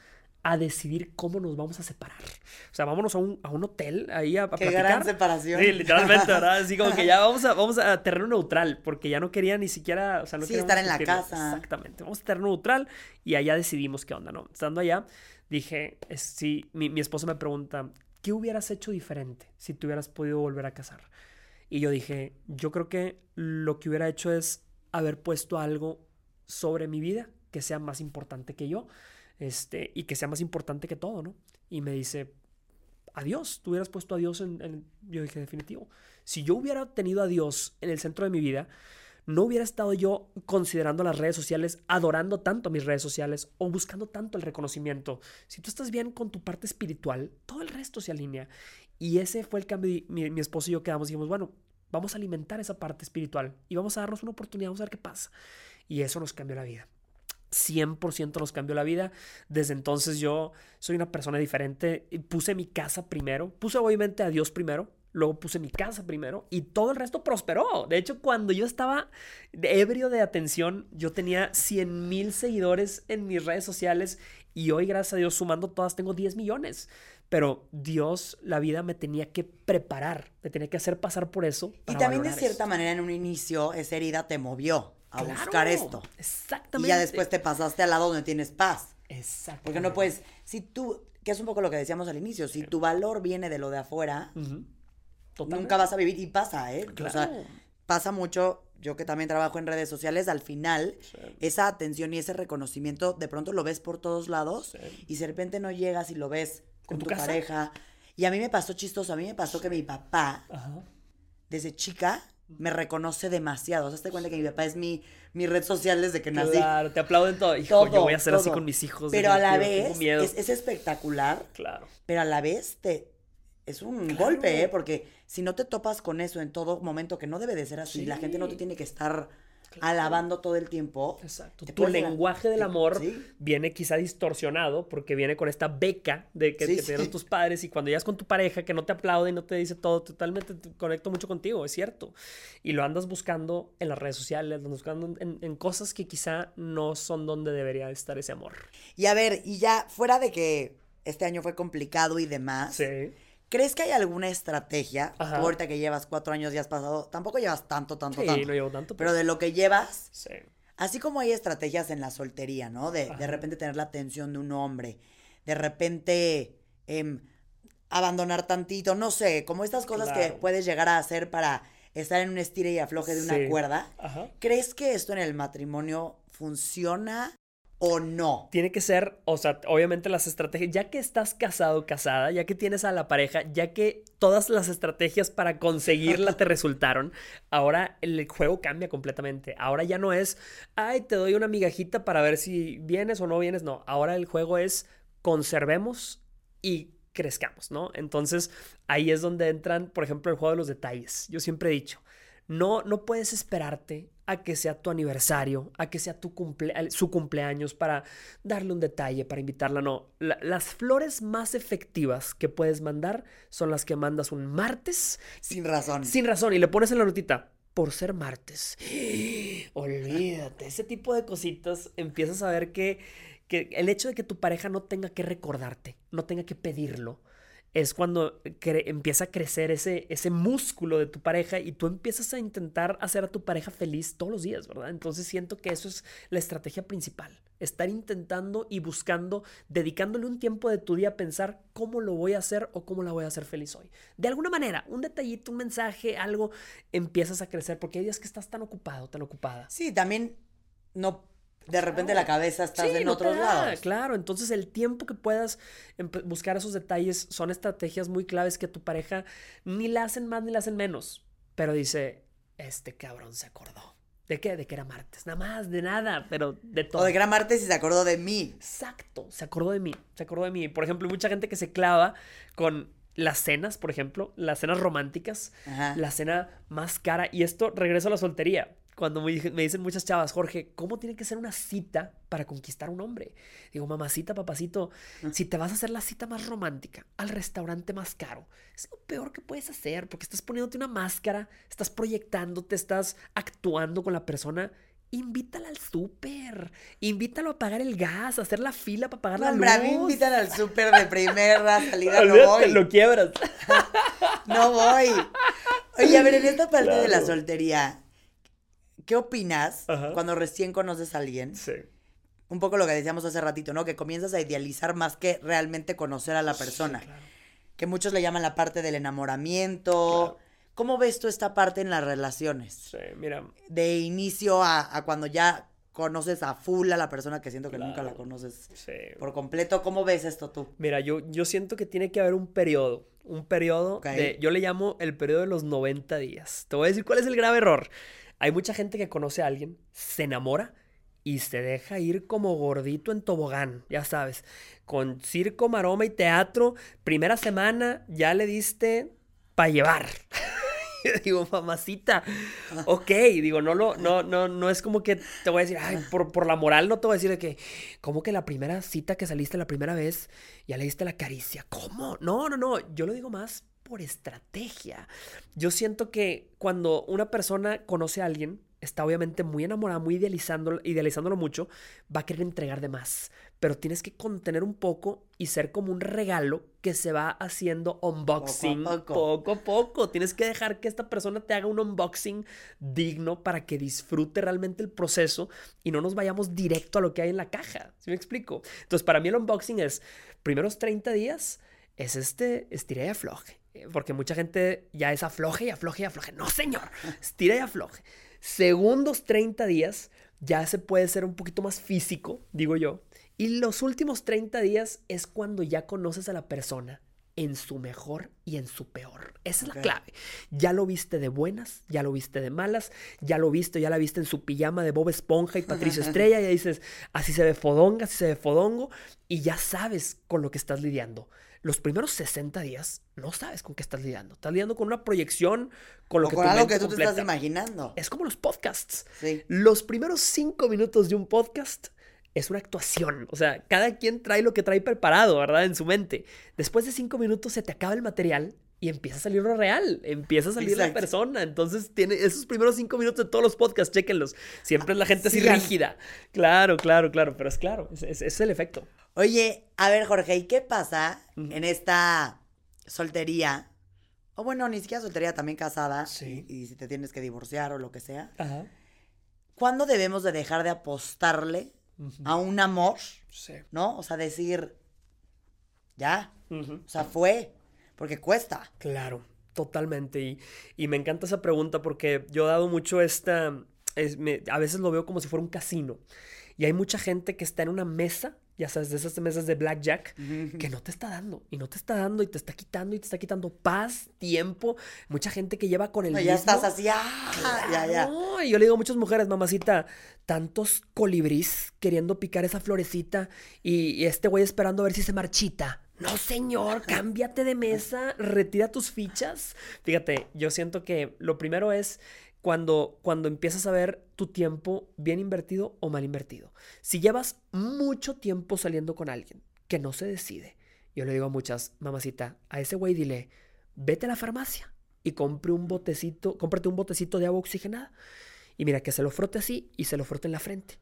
a decidir cómo nos vamos a separar. O sea, vámonos a un, a un hotel ahí a, a Qué gran separación. Sí, literalmente, ¿verdad? Así como que ya vamos a, vamos a terreno neutral, porque ya no quería ni siquiera, o sea, no sí, estar en la casa. Exactamente, vamos a terreno neutral y allá decidimos qué onda, ¿no? Estando allá, dije, sí, mi, mi esposo me pregunta, ¿qué hubieras hecho diferente si te hubieras podido volver a casar? Y yo dije, yo creo que lo que hubiera hecho es haber puesto algo sobre mi vida que sea más importante que yo este, y que sea más importante que todo, ¿no? Y me dice, adiós, tú hubieras puesto a Dios en, Yo dije, definitivo. Si yo hubiera tenido a Dios en el centro de mi vida, no hubiera estado yo considerando las redes sociales, adorando tanto mis redes sociales o buscando tanto el reconocimiento. Si tú estás bien con tu parte espiritual, todo el resto se alinea. Y ese fue el cambio. Mi, mi esposo y yo quedamos y dijimos, bueno, vamos a alimentar esa parte espiritual y vamos a darnos una oportunidad, vamos a ver qué pasa. Y eso nos cambió la vida. 100% nos cambió la vida. Desde entonces yo soy una persona diferente. Puse mi casa primero. Puse obviamente a Dios primero. Luego puse mi casa primero y todo el resto prosperó. De hecho, cuando yo estaba ebrio de atención, yo tenía 100 mil seguidores en mis redes sociales y hoy, gracias a Dios, sumando todas, tengo 10 millones. Pero Dios, la vida me tenía que preparar, me tenía que hacer pasar por eso. y también de cierta manera en un inicio esa herida te movió a buscar esto. Exactamente. Y ya después te pasaste al lado donde tienes paz. Exacto. Porque no puedes, si tú, que es un poco lo que decíamos al inicio, si tu valor viene de lo de afuera, nunca vas a vivir. Y pasa, ¿eh? O sea, pasa mucho. Yo que también trabajo en redes sociales, al final, esa atención y ese reconocimiento, de pronto lo ves por todos lados y de repente no llegas y lo ves con tu, pareja. Y a mí me pasó chistoso, a mí me pasó que mi papá, desde chica, me reconoce demasiado. O sea, te cuenta que mi papá es mi, mi red social desde que nací. Claro, te aplauden todo. Hijo, yo voy a hacer así con mis hijos. Pero a la vez es, espectacular. Claro. Pero a la vez te es un golpe, ¿eh? Porque si no te topas con eso en todo momento, que no debe de ser así, la gente no te tiene que estar alabando todo el tiempo. Exacto. Tu lenguaje del amor Sí. viene quizá distorsionado porque viene con esta beca de que, Sí, que te dieron sí. tus padres y cuando llegas con tu pareja que no te aplaude y no te dice todo, totalmente te conecto mucho contigo, es cierto. Y lo andas buscando en las redes sociales, andas buscando en, en cosas que quizá no son donde debería estar ese amor. Y a ver, y ya fuera de que este año fue complicado y demás, Sí. ¿Crees que hay alguna estrategia? Tú Ajá. ahorita que llevas cuatro años y has pasado, tampoco llevas tanto, tanto, Sí, tanto. no llevo tanto. Pero de lo que llevas, Sí. Así como hay estrategias en la soltería, ¿no? De, de repente tener la atención de un hombre, de repente em, abandonar tantito, no sé, como estas cosas que puedes llegar a hacer para estar en un estire y afloje de una Sí. cuerda. Ajá. ¿Crees que esto en el matrimonio funciona o no? Tiene que ser, o sea, obviamente las estrategias, ya que estás casado, casada, ya que tienes a la pareja, ya que todas las estrategias para conseguirla te resultaron, ahora el juego cambia completamente. Ahora ya no es, ay, te doy una migajita para ver si vienes o no vienes, no. Ahora el juego es conservemos y crezcamos, ¿no? Entonces ahí es donde entran, por ejemplo, el juego de los detalles. Yo siempre he dicho, no, no puedes esperarte a que sea tu aniversario, a que sea tu cumple, su cumpleaños para darle un detalle, para invitarla. No, La- las flores más efectivas que puedes mandar son las que mandas un martes Sin razón. sin razón y le pones en la notita. Por ser martes. Olvídate. Ese tipo de cositas empiezas a ver que, que el hecho de que tu pareja no tenga que recordarte, no tenga que pedirlo, es cuando cre- empieza a crecer ese, ese músculo de tu pareja y tú empiezas a intentar hacer a tu pareja feliz todos los días, ¿verdad? Entonces siento que eso es la estrategia principal. Estar intentando y buscando, dedicándole un tiempo de tu día a pensar cómo lo voy a hacer o cómo la voy a hacer feliz hoy. De alguna manera, un detallito, un mensaje, algo, empiezas a crecer porque hay días que estás tan ocupado, tan ocupada. Sí, también no, de repente la cabeza estás Sí, en no otros lados. Claro, entonces el tiempo que puedas buscar esos detalles son estrategias muy claves que a tu pareja ni la hacen más ni la hacen menos. Pero dice, este cabrón se acordó. ¿De qué? De que era martes. Nada más, de nada, pero de todo. O de gran martes y se acordó de mí. Exacto, se acordó de mí, se acordó de mí. Por ejemplo, hay mucha gente que se clava con las cenas, por ejemplo, las cenas románticas, Ajá. la cena más cara. Y esto regreso a la soltería. Cuando me, dicen muchas chavas, Jorge, ¿cómo tiene que ser una cita para conquistar a un hombre? Digo, mamacita, papacito, si te vas a hacer la cita más romántica al restaurante más caro, es lo peor que puedes hacer porque estás poniéndote una máscara, estás proyectándote, estás actuando con la persona. Invítala al súper, invítalo a pagar el gas, a hacer la fila para pagar No, la hombre, a mí invitan al súper de primera salida, no voy. lo quiebras. No voy. Oye, a ver, en esta parte de la soltería, ¿qué opinas Ajá. cuando recién conoces a alguien? Sí. Un poco lo que decíamos hace ratito, ¿no? Que comienzas a idealizar más que realmente conocer a la persona. claro. Que muchos le llaman la parte del enamoramiento. Claro. ¿Cómo ves tú esta parte en las relaciones? Sí, mira, De inicio a, a cuando ya conoces a full a la persona que siento que nunca la conoces sí. por completo. ¿Cómo ves esto tú? Mira, yo, yo siento que tiene que haber un periodo. Un periodo Ok. de. Yo le llamo el periodo de los 90 días. Te voy a decir cuál es el grave error. Hay mucha gente que conoce a alguien, se enamora y se deja ir como gordito en tobogán, ya sabes. Con circo, maroma y teatro. Primera semana ya le diste para llevar. Digo, mamacita, ok, digo, no lo, no, no, no es como que te voy a decir, ay, por, por la moral no te voy a decir de que, como que la primera cita que saliste la primera vez, ya le diste la caricia. ¿Cómo? No, no, no, yo lo digo más por estrategia. Yo siento que cuando una persona conoce a alguien, está obviamente muy enamorada, muy idealizándolo, idealizándolo mucho, va a querer entregar de más. Pero tienes que contener un poco y ser como un regalo que se va haciendo unboxing Poco a poco. poco a poco. Tienes que dejar que esta persona te haga un unboxing digno para que disfrute realmente el proceso y no nos vayamos directo a lo que hay en la caja. ¿Sí me explico? Entonces, para mí el unboxing es primeros 30 días es este estira y afloje. Porque mucha gente ya es afloje y afloje y afloje. No, señor. Estira y afloje. Segundos 30 días ya se puede ser un poquito más físico, digo yo. Y los últimos 30 días es cuando ya conoces a la persona en su mejor y en su peor. Esa es la clave. Ya lo viste de buenas, ya lo viste de malas, ya lo viste, ya la viste en su pijama de Bob Esponja y Patricio Estrella, y ya dices, así se ve fodonga, así se ve fodongo, y ya sabes con lo que estás lidiando. Los primeros 60 días no sabes con qué estás lidiando. Estás lidiando con una proyección, con lo O que con tu algo mente que tú te estás imaginando. Es como los podcasts. Sí. Los primeros cinco minutos de un podcast es una actuación. O sea, cada quien trae lo que trae preparado, ¿verdad? En su mente. Después de cinco minutos se te acaba el material y empieza a salir lo real. Empieza a salir la persona. Entonces, tiene esos primeros cinco minutos de todos los podcasts, chéquenlos. Siempre es la gente así rígida. Claro, claro, claro. Pero es claro, es, es- es el efecto. Oye, a ver, Jorge, ¿y qué pasa en esta soltería? O bueno, ni siquiera soltería, también casada. Sí. Y, y si te tienes que divorciar o lo que sea. Ajá. ¿Cuándo debemos de dejar de apostarle a un amor? Sí. ¿No? O sea, decir, ya, o sea, fue, porque cuesta. Claro, totalmente. Y, y me encanta esa pregunta porque yo he dado mucho esta... es- me- a veces lo veo como si fuera un casino. Y hay mucha gente que está en una mesa, ya sabes, de esas mesas de blackjack, que no te está dando. Y no te está dando y te está quitando y te está quitando paz, tiempo. Mucha gente que lleva con el No, ya mismo- estás así, ah, ya, ya. y yo le digo a muchas mujeres, mamacita, tantos colibrís queriendo picar esa florecita y, y este güey esperando a ver si se marchita. No, señor, cámbiate de mesa, retira tus fichas. Fíjate, yo siento que lo primero es cuando, cuando empiezas a ver tu tiempo bien invertido o mal invertido. Si llevas mucho tiempo saliendo con alguien que no se decide, yo le digo a muchas, mamacita, a ese güey dile, vete a la farmacia y compre un botecito, cómprate un botecito de agua oxigenada. Y mira, que se lo frote así y se lo frote en la frente.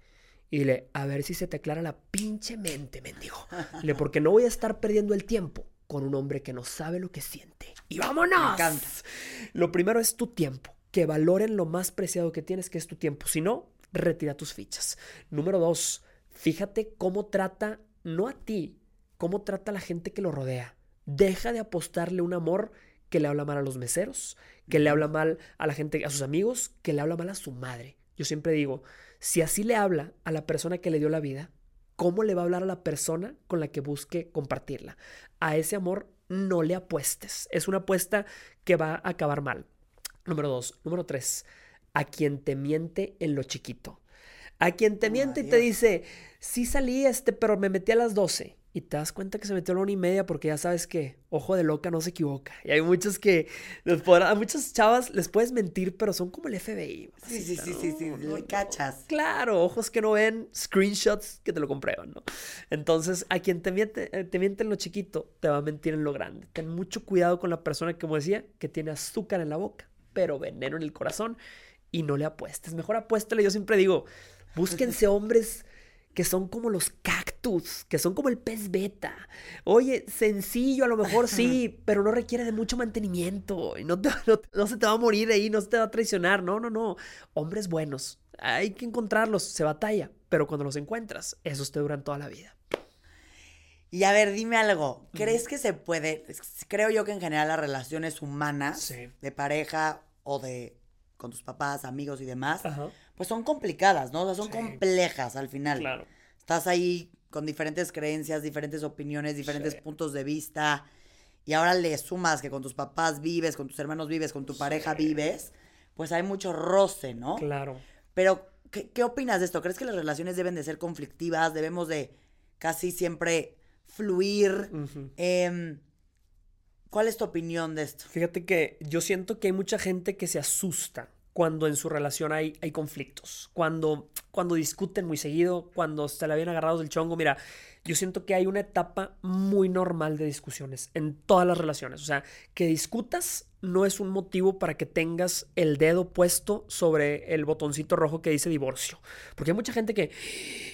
Y dile, a ver si se te aclara la pinche mente, mendigo. Dile, porque no voy a estar perdiendo el tiempo con un hombre que no sabe lo que siente. ¡Y vámonos! Me encanta. Lo primero es tu tiempo. Que valoren lo más preciado que tienes, que es tu tiempo. Si no, retira tus fichas. Número dos, fíjate cómo trata, no a ti, cómo trata a la gente que lo rodea. Deja de apostarle un amor que le habla mal a los meseros, que le habla mal a la gente, a sus amigos, que le habla mal a su madre. Yo siempre digo, si así le habla a la persona que le dio la vida, ¿cómo le va a hablar a la persona con la que busque compartirla? A ese amor no le apuestes. Es una apuesta que va a acabar mal. Número dos. Número tres. A quien te miente en lo chiquito. A quien te Ay, miente y te dice, sí salí este, pero me metí a las 12. Y te das cuenta que se metió a la una y media porque ya sabes que ojo de loca no se equivoca. Y hay muchos que, les podrá- a muchas chavas les puedes mentir, pero son como el FBI. Sí, sí, sí, sí, sí, le cachas. Claro, ojos que no ven, screenshots que te lo comprueban, ¿no? Entonces, a quien te miente, eh, te miente en lo chiquito, te va a mentir en lo grande. Ten mucho cuidado con la persona, como decía, que tiene azúcar en la boca, pero veneno en el corazón y no le apuestes. Mejor apuéstale, yo siempre digo, búsquense hombres que son como los cactus, que son como el pez beta. Oye, sencillo a lo mejor sí, pero no requiere de mucho mantenimiento. Y no, te- no- no se te va a morir ahí, no se te va a traicionar. No, no, no. Hombres buenos. Hay que encontrarlos, se batalla. Pero cuando los encuentras, esos te duran toda la vida. Y a ver, dime algo. ¿Crees que se puede? Creo yo que en general las relaciones humanas, Sí. de pareja o de con tus papás, amigos y demás, Ajá. pues son complicadas, ¿no? O sea, son Sí. complejas al final. Claro. Estás ahí con diferentes creencias, diferentes opiniones, diferentes Sí. puntos de vista. Y ahora le sumas que con tus papás vives, con tus hermanos vives, con tu pareja vives, pues hay mucho roce, ¿no? Claro. Pero, ¿qué, qué opinas de esto? ¿Crees que las relaciones deben de ser conflictivas? ¿Debemos de casi siempre fluir? Em, ¿Cuál es tu opinión de esto? Fíjate que yo siento que hay mucha gente que se asusta cuando en su relación hay, hay conflictos, cuando, cuando discuten muy seguido, cuando se la vienen agarrados del chongo. Mira, yo siento que hay una etapa muy normal de discusiones en todas las relaciones. O sea, que discutas no es un motivo para que tengas el dedo puesto sobre el botoncito rojo que dice divorcio. Porque hay mucha gente que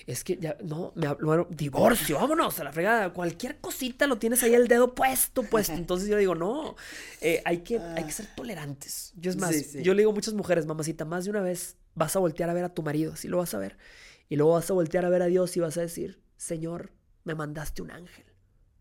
es que ya, no, me hablo, divorcio, vámonos a la fregada. Cualquier cosita lo tienes ahí el dedo puesto, puesto. Entonces yo digo, no, eh, hay, que, hay que ser tolerantes. Yo es más, Sí, sí. yo le digo a muchas mujeres, mamacita, más de una vez vas a voltear a ver a tu marido, así lo vas a ver. Y luego vas a voltear a ver a Dios y vas a decir, Señor, me mandaste un ángel.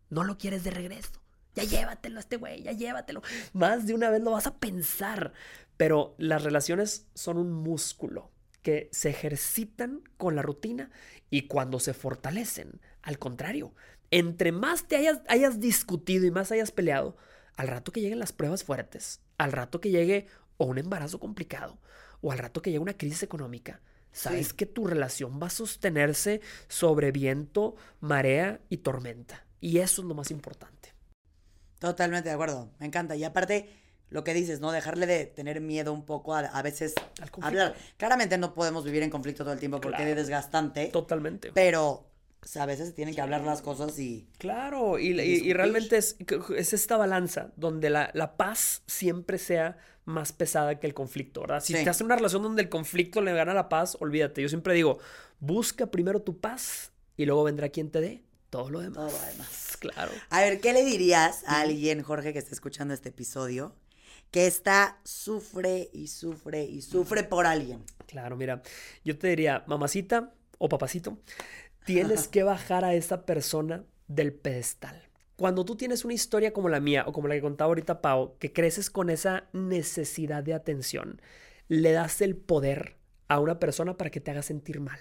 No lo quieres de regreso. Ya llévatelo a este güey, ya llévatelo. Más de una vez lo vas a pensar. Pero las relaciones son un músculo que se ejercitan con la rutina y cuando se fortalecen, al contrario, entre más te hayas, hayas discutido y más hayas peleado, al rato que lleguen las pruebas fuertes, al rato que llegue o un embarazo complicado, o al rato que llegue una crisis económica, sabes Sí. que tu relación va a sostenerse sobre viento, marea y tormenta. Y eso es lo más importante. Totalmente de acuerdo, me encanta. Y aparte, lo que dices, ¿no? Dejarle de tener miedo un poco a, a veces hablar. Claramente no podemos vivir en conflicto todo el tiempo porque Claro. es desgastante. Totalmente. Pero o sea, a veces se tienen que hablar las cosas y... Claro, y, y- realmente es, es esta balanza donde la, la paz siempre sea más pesada que el conflicto, ¿verdad? Si Sí. te hace una relación donde el conflicto le gana la paz, olvídate. Yo siempre digo, busca primero tu paz y luego vendrá quien te dé todo lo demás. Todo lo demás. Claro. A ver, ¿qué le dirías a alguien, Jorge, que está escuchando este episodio, que está, sufre y sufre y sufre por alguien? Claro, mira, yo te diría, mamacita o papacito, tienes que bajar a esa persona del pedestal. Cuando tú tienes una historia como la mía o como la que contaba ahorita Pau, que creces con esa necesidad de atención, le das el poder a una persona para que te haga sentir mal.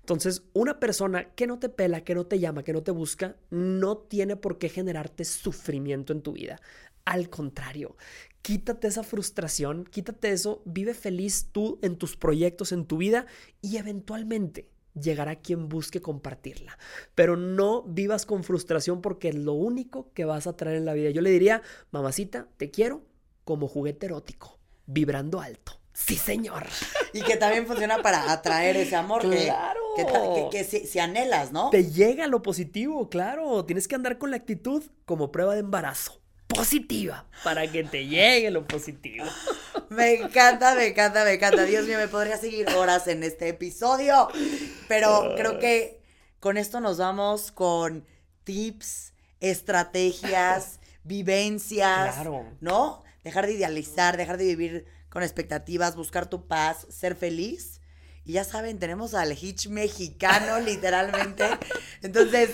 Entonces, una persona que no te pela, que no te llama, que no te busca, no tiene por qué generarte sufrimiento en tu vida. Al contrario, quítate esa frustración, quítate eso, vive feliz tú en tus proyectos, en tu vida y eventualmente llegará quien busque compartirla. Pero no vivas con frustración porque es lo único que vas a traer en la vida. Yo le diría, mamacita, te quiero como juguete erótico, vibrando alto. Sí, señor. Y que también funciona para atraer ese amor que, Claro. que- que si, si anhelas, ¿no? Te llega lo positivo, claro. Tienes que andar con la actitud como prueba de embarazo. Positiva, para que te llegue lo positivo. Me encanta, me encanta, me encanta. Dios mío, me podría seguir horas en este episodio. Pero creo que con esto nos vamos con tips, estrategias, vivencias. Claro. ¿No? Dejar de idealizar, dejar de vivir con expectativas, buscar tu paz, ser feliz. Y ya saben, tenemos al Hitch mexicano, literalmente. Entonces,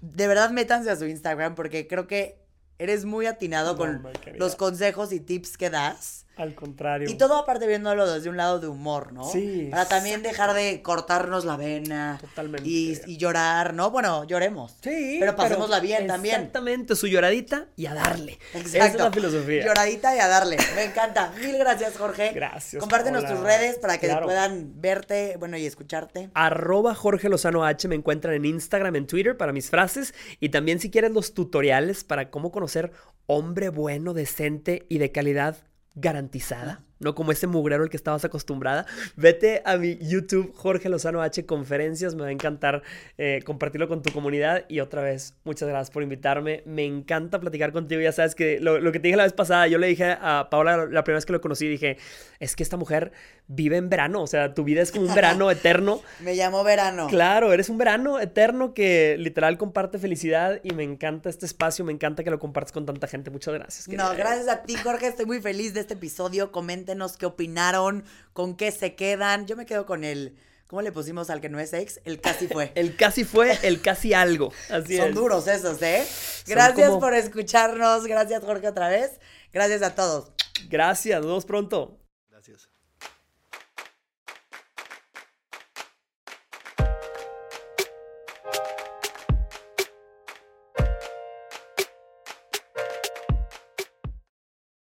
de verdad, métanse a su Instagram porque creo que eres muy atinado No, con los consejos y tips que das. Al contrario. Y todo aparte viéndolo desde un lado de humor, ¿no? Sí, Para también dejar de cortarnos la vena. Totalmente. Y, y llorar, ¿no? Bueno, lloremos. Sí, Pero pasémosla bien también. Exactamente, su lloradita y a darle. Exacto. Esa es la filosofía. Lloradita y a darle. Me encanta. Mil gracias, Jorge. Gracias, Compártenos tus redes para que Claro. puedan verte, bueno, y escucharte. Arroba Jorge Lozano H me encuentran en Instagram, en Twitter para mis frases y también si quieres los tutoriales para cómo conocer hombre bueno, decente y de calidad garantizada, no como ese mugrero al que estabas acostumbrada. Vete a mi YouTube Jorge Lozano H Conferencias, me va a encantar eh, compartirlo con tu comunidad y otra vez, muchas gracias por invitarme, me encanta platicar contigo, ya sabes que lo, lo que te dije la vez pasada, yo le dije a Paola la primera vez que lo conocí, dije, es que esta mujer vive en verano, o sea, tu vida es como un verano eterno. Me llamo Verano. Claro, eres un verano eterno que literal comparte felicidad y me encanta este espacio, me encanta que lo compartas con tanta gente. Muchas gracias. No, gracias a ti, Jorge. Estoy muy feliz de este episodio. Coméntenos qué opinaron, con qué se quedan. Yo me quedo con el. ¿Cómo le pusimos al que no es ex? El casi fue. El casi fue, el casi algo. Así Son es. duros esos, ¿eh? Gracias como- por escucharnos. Gracias, Jorge, otra vez. Gracias a todos. Gracias, nos vemos pronto.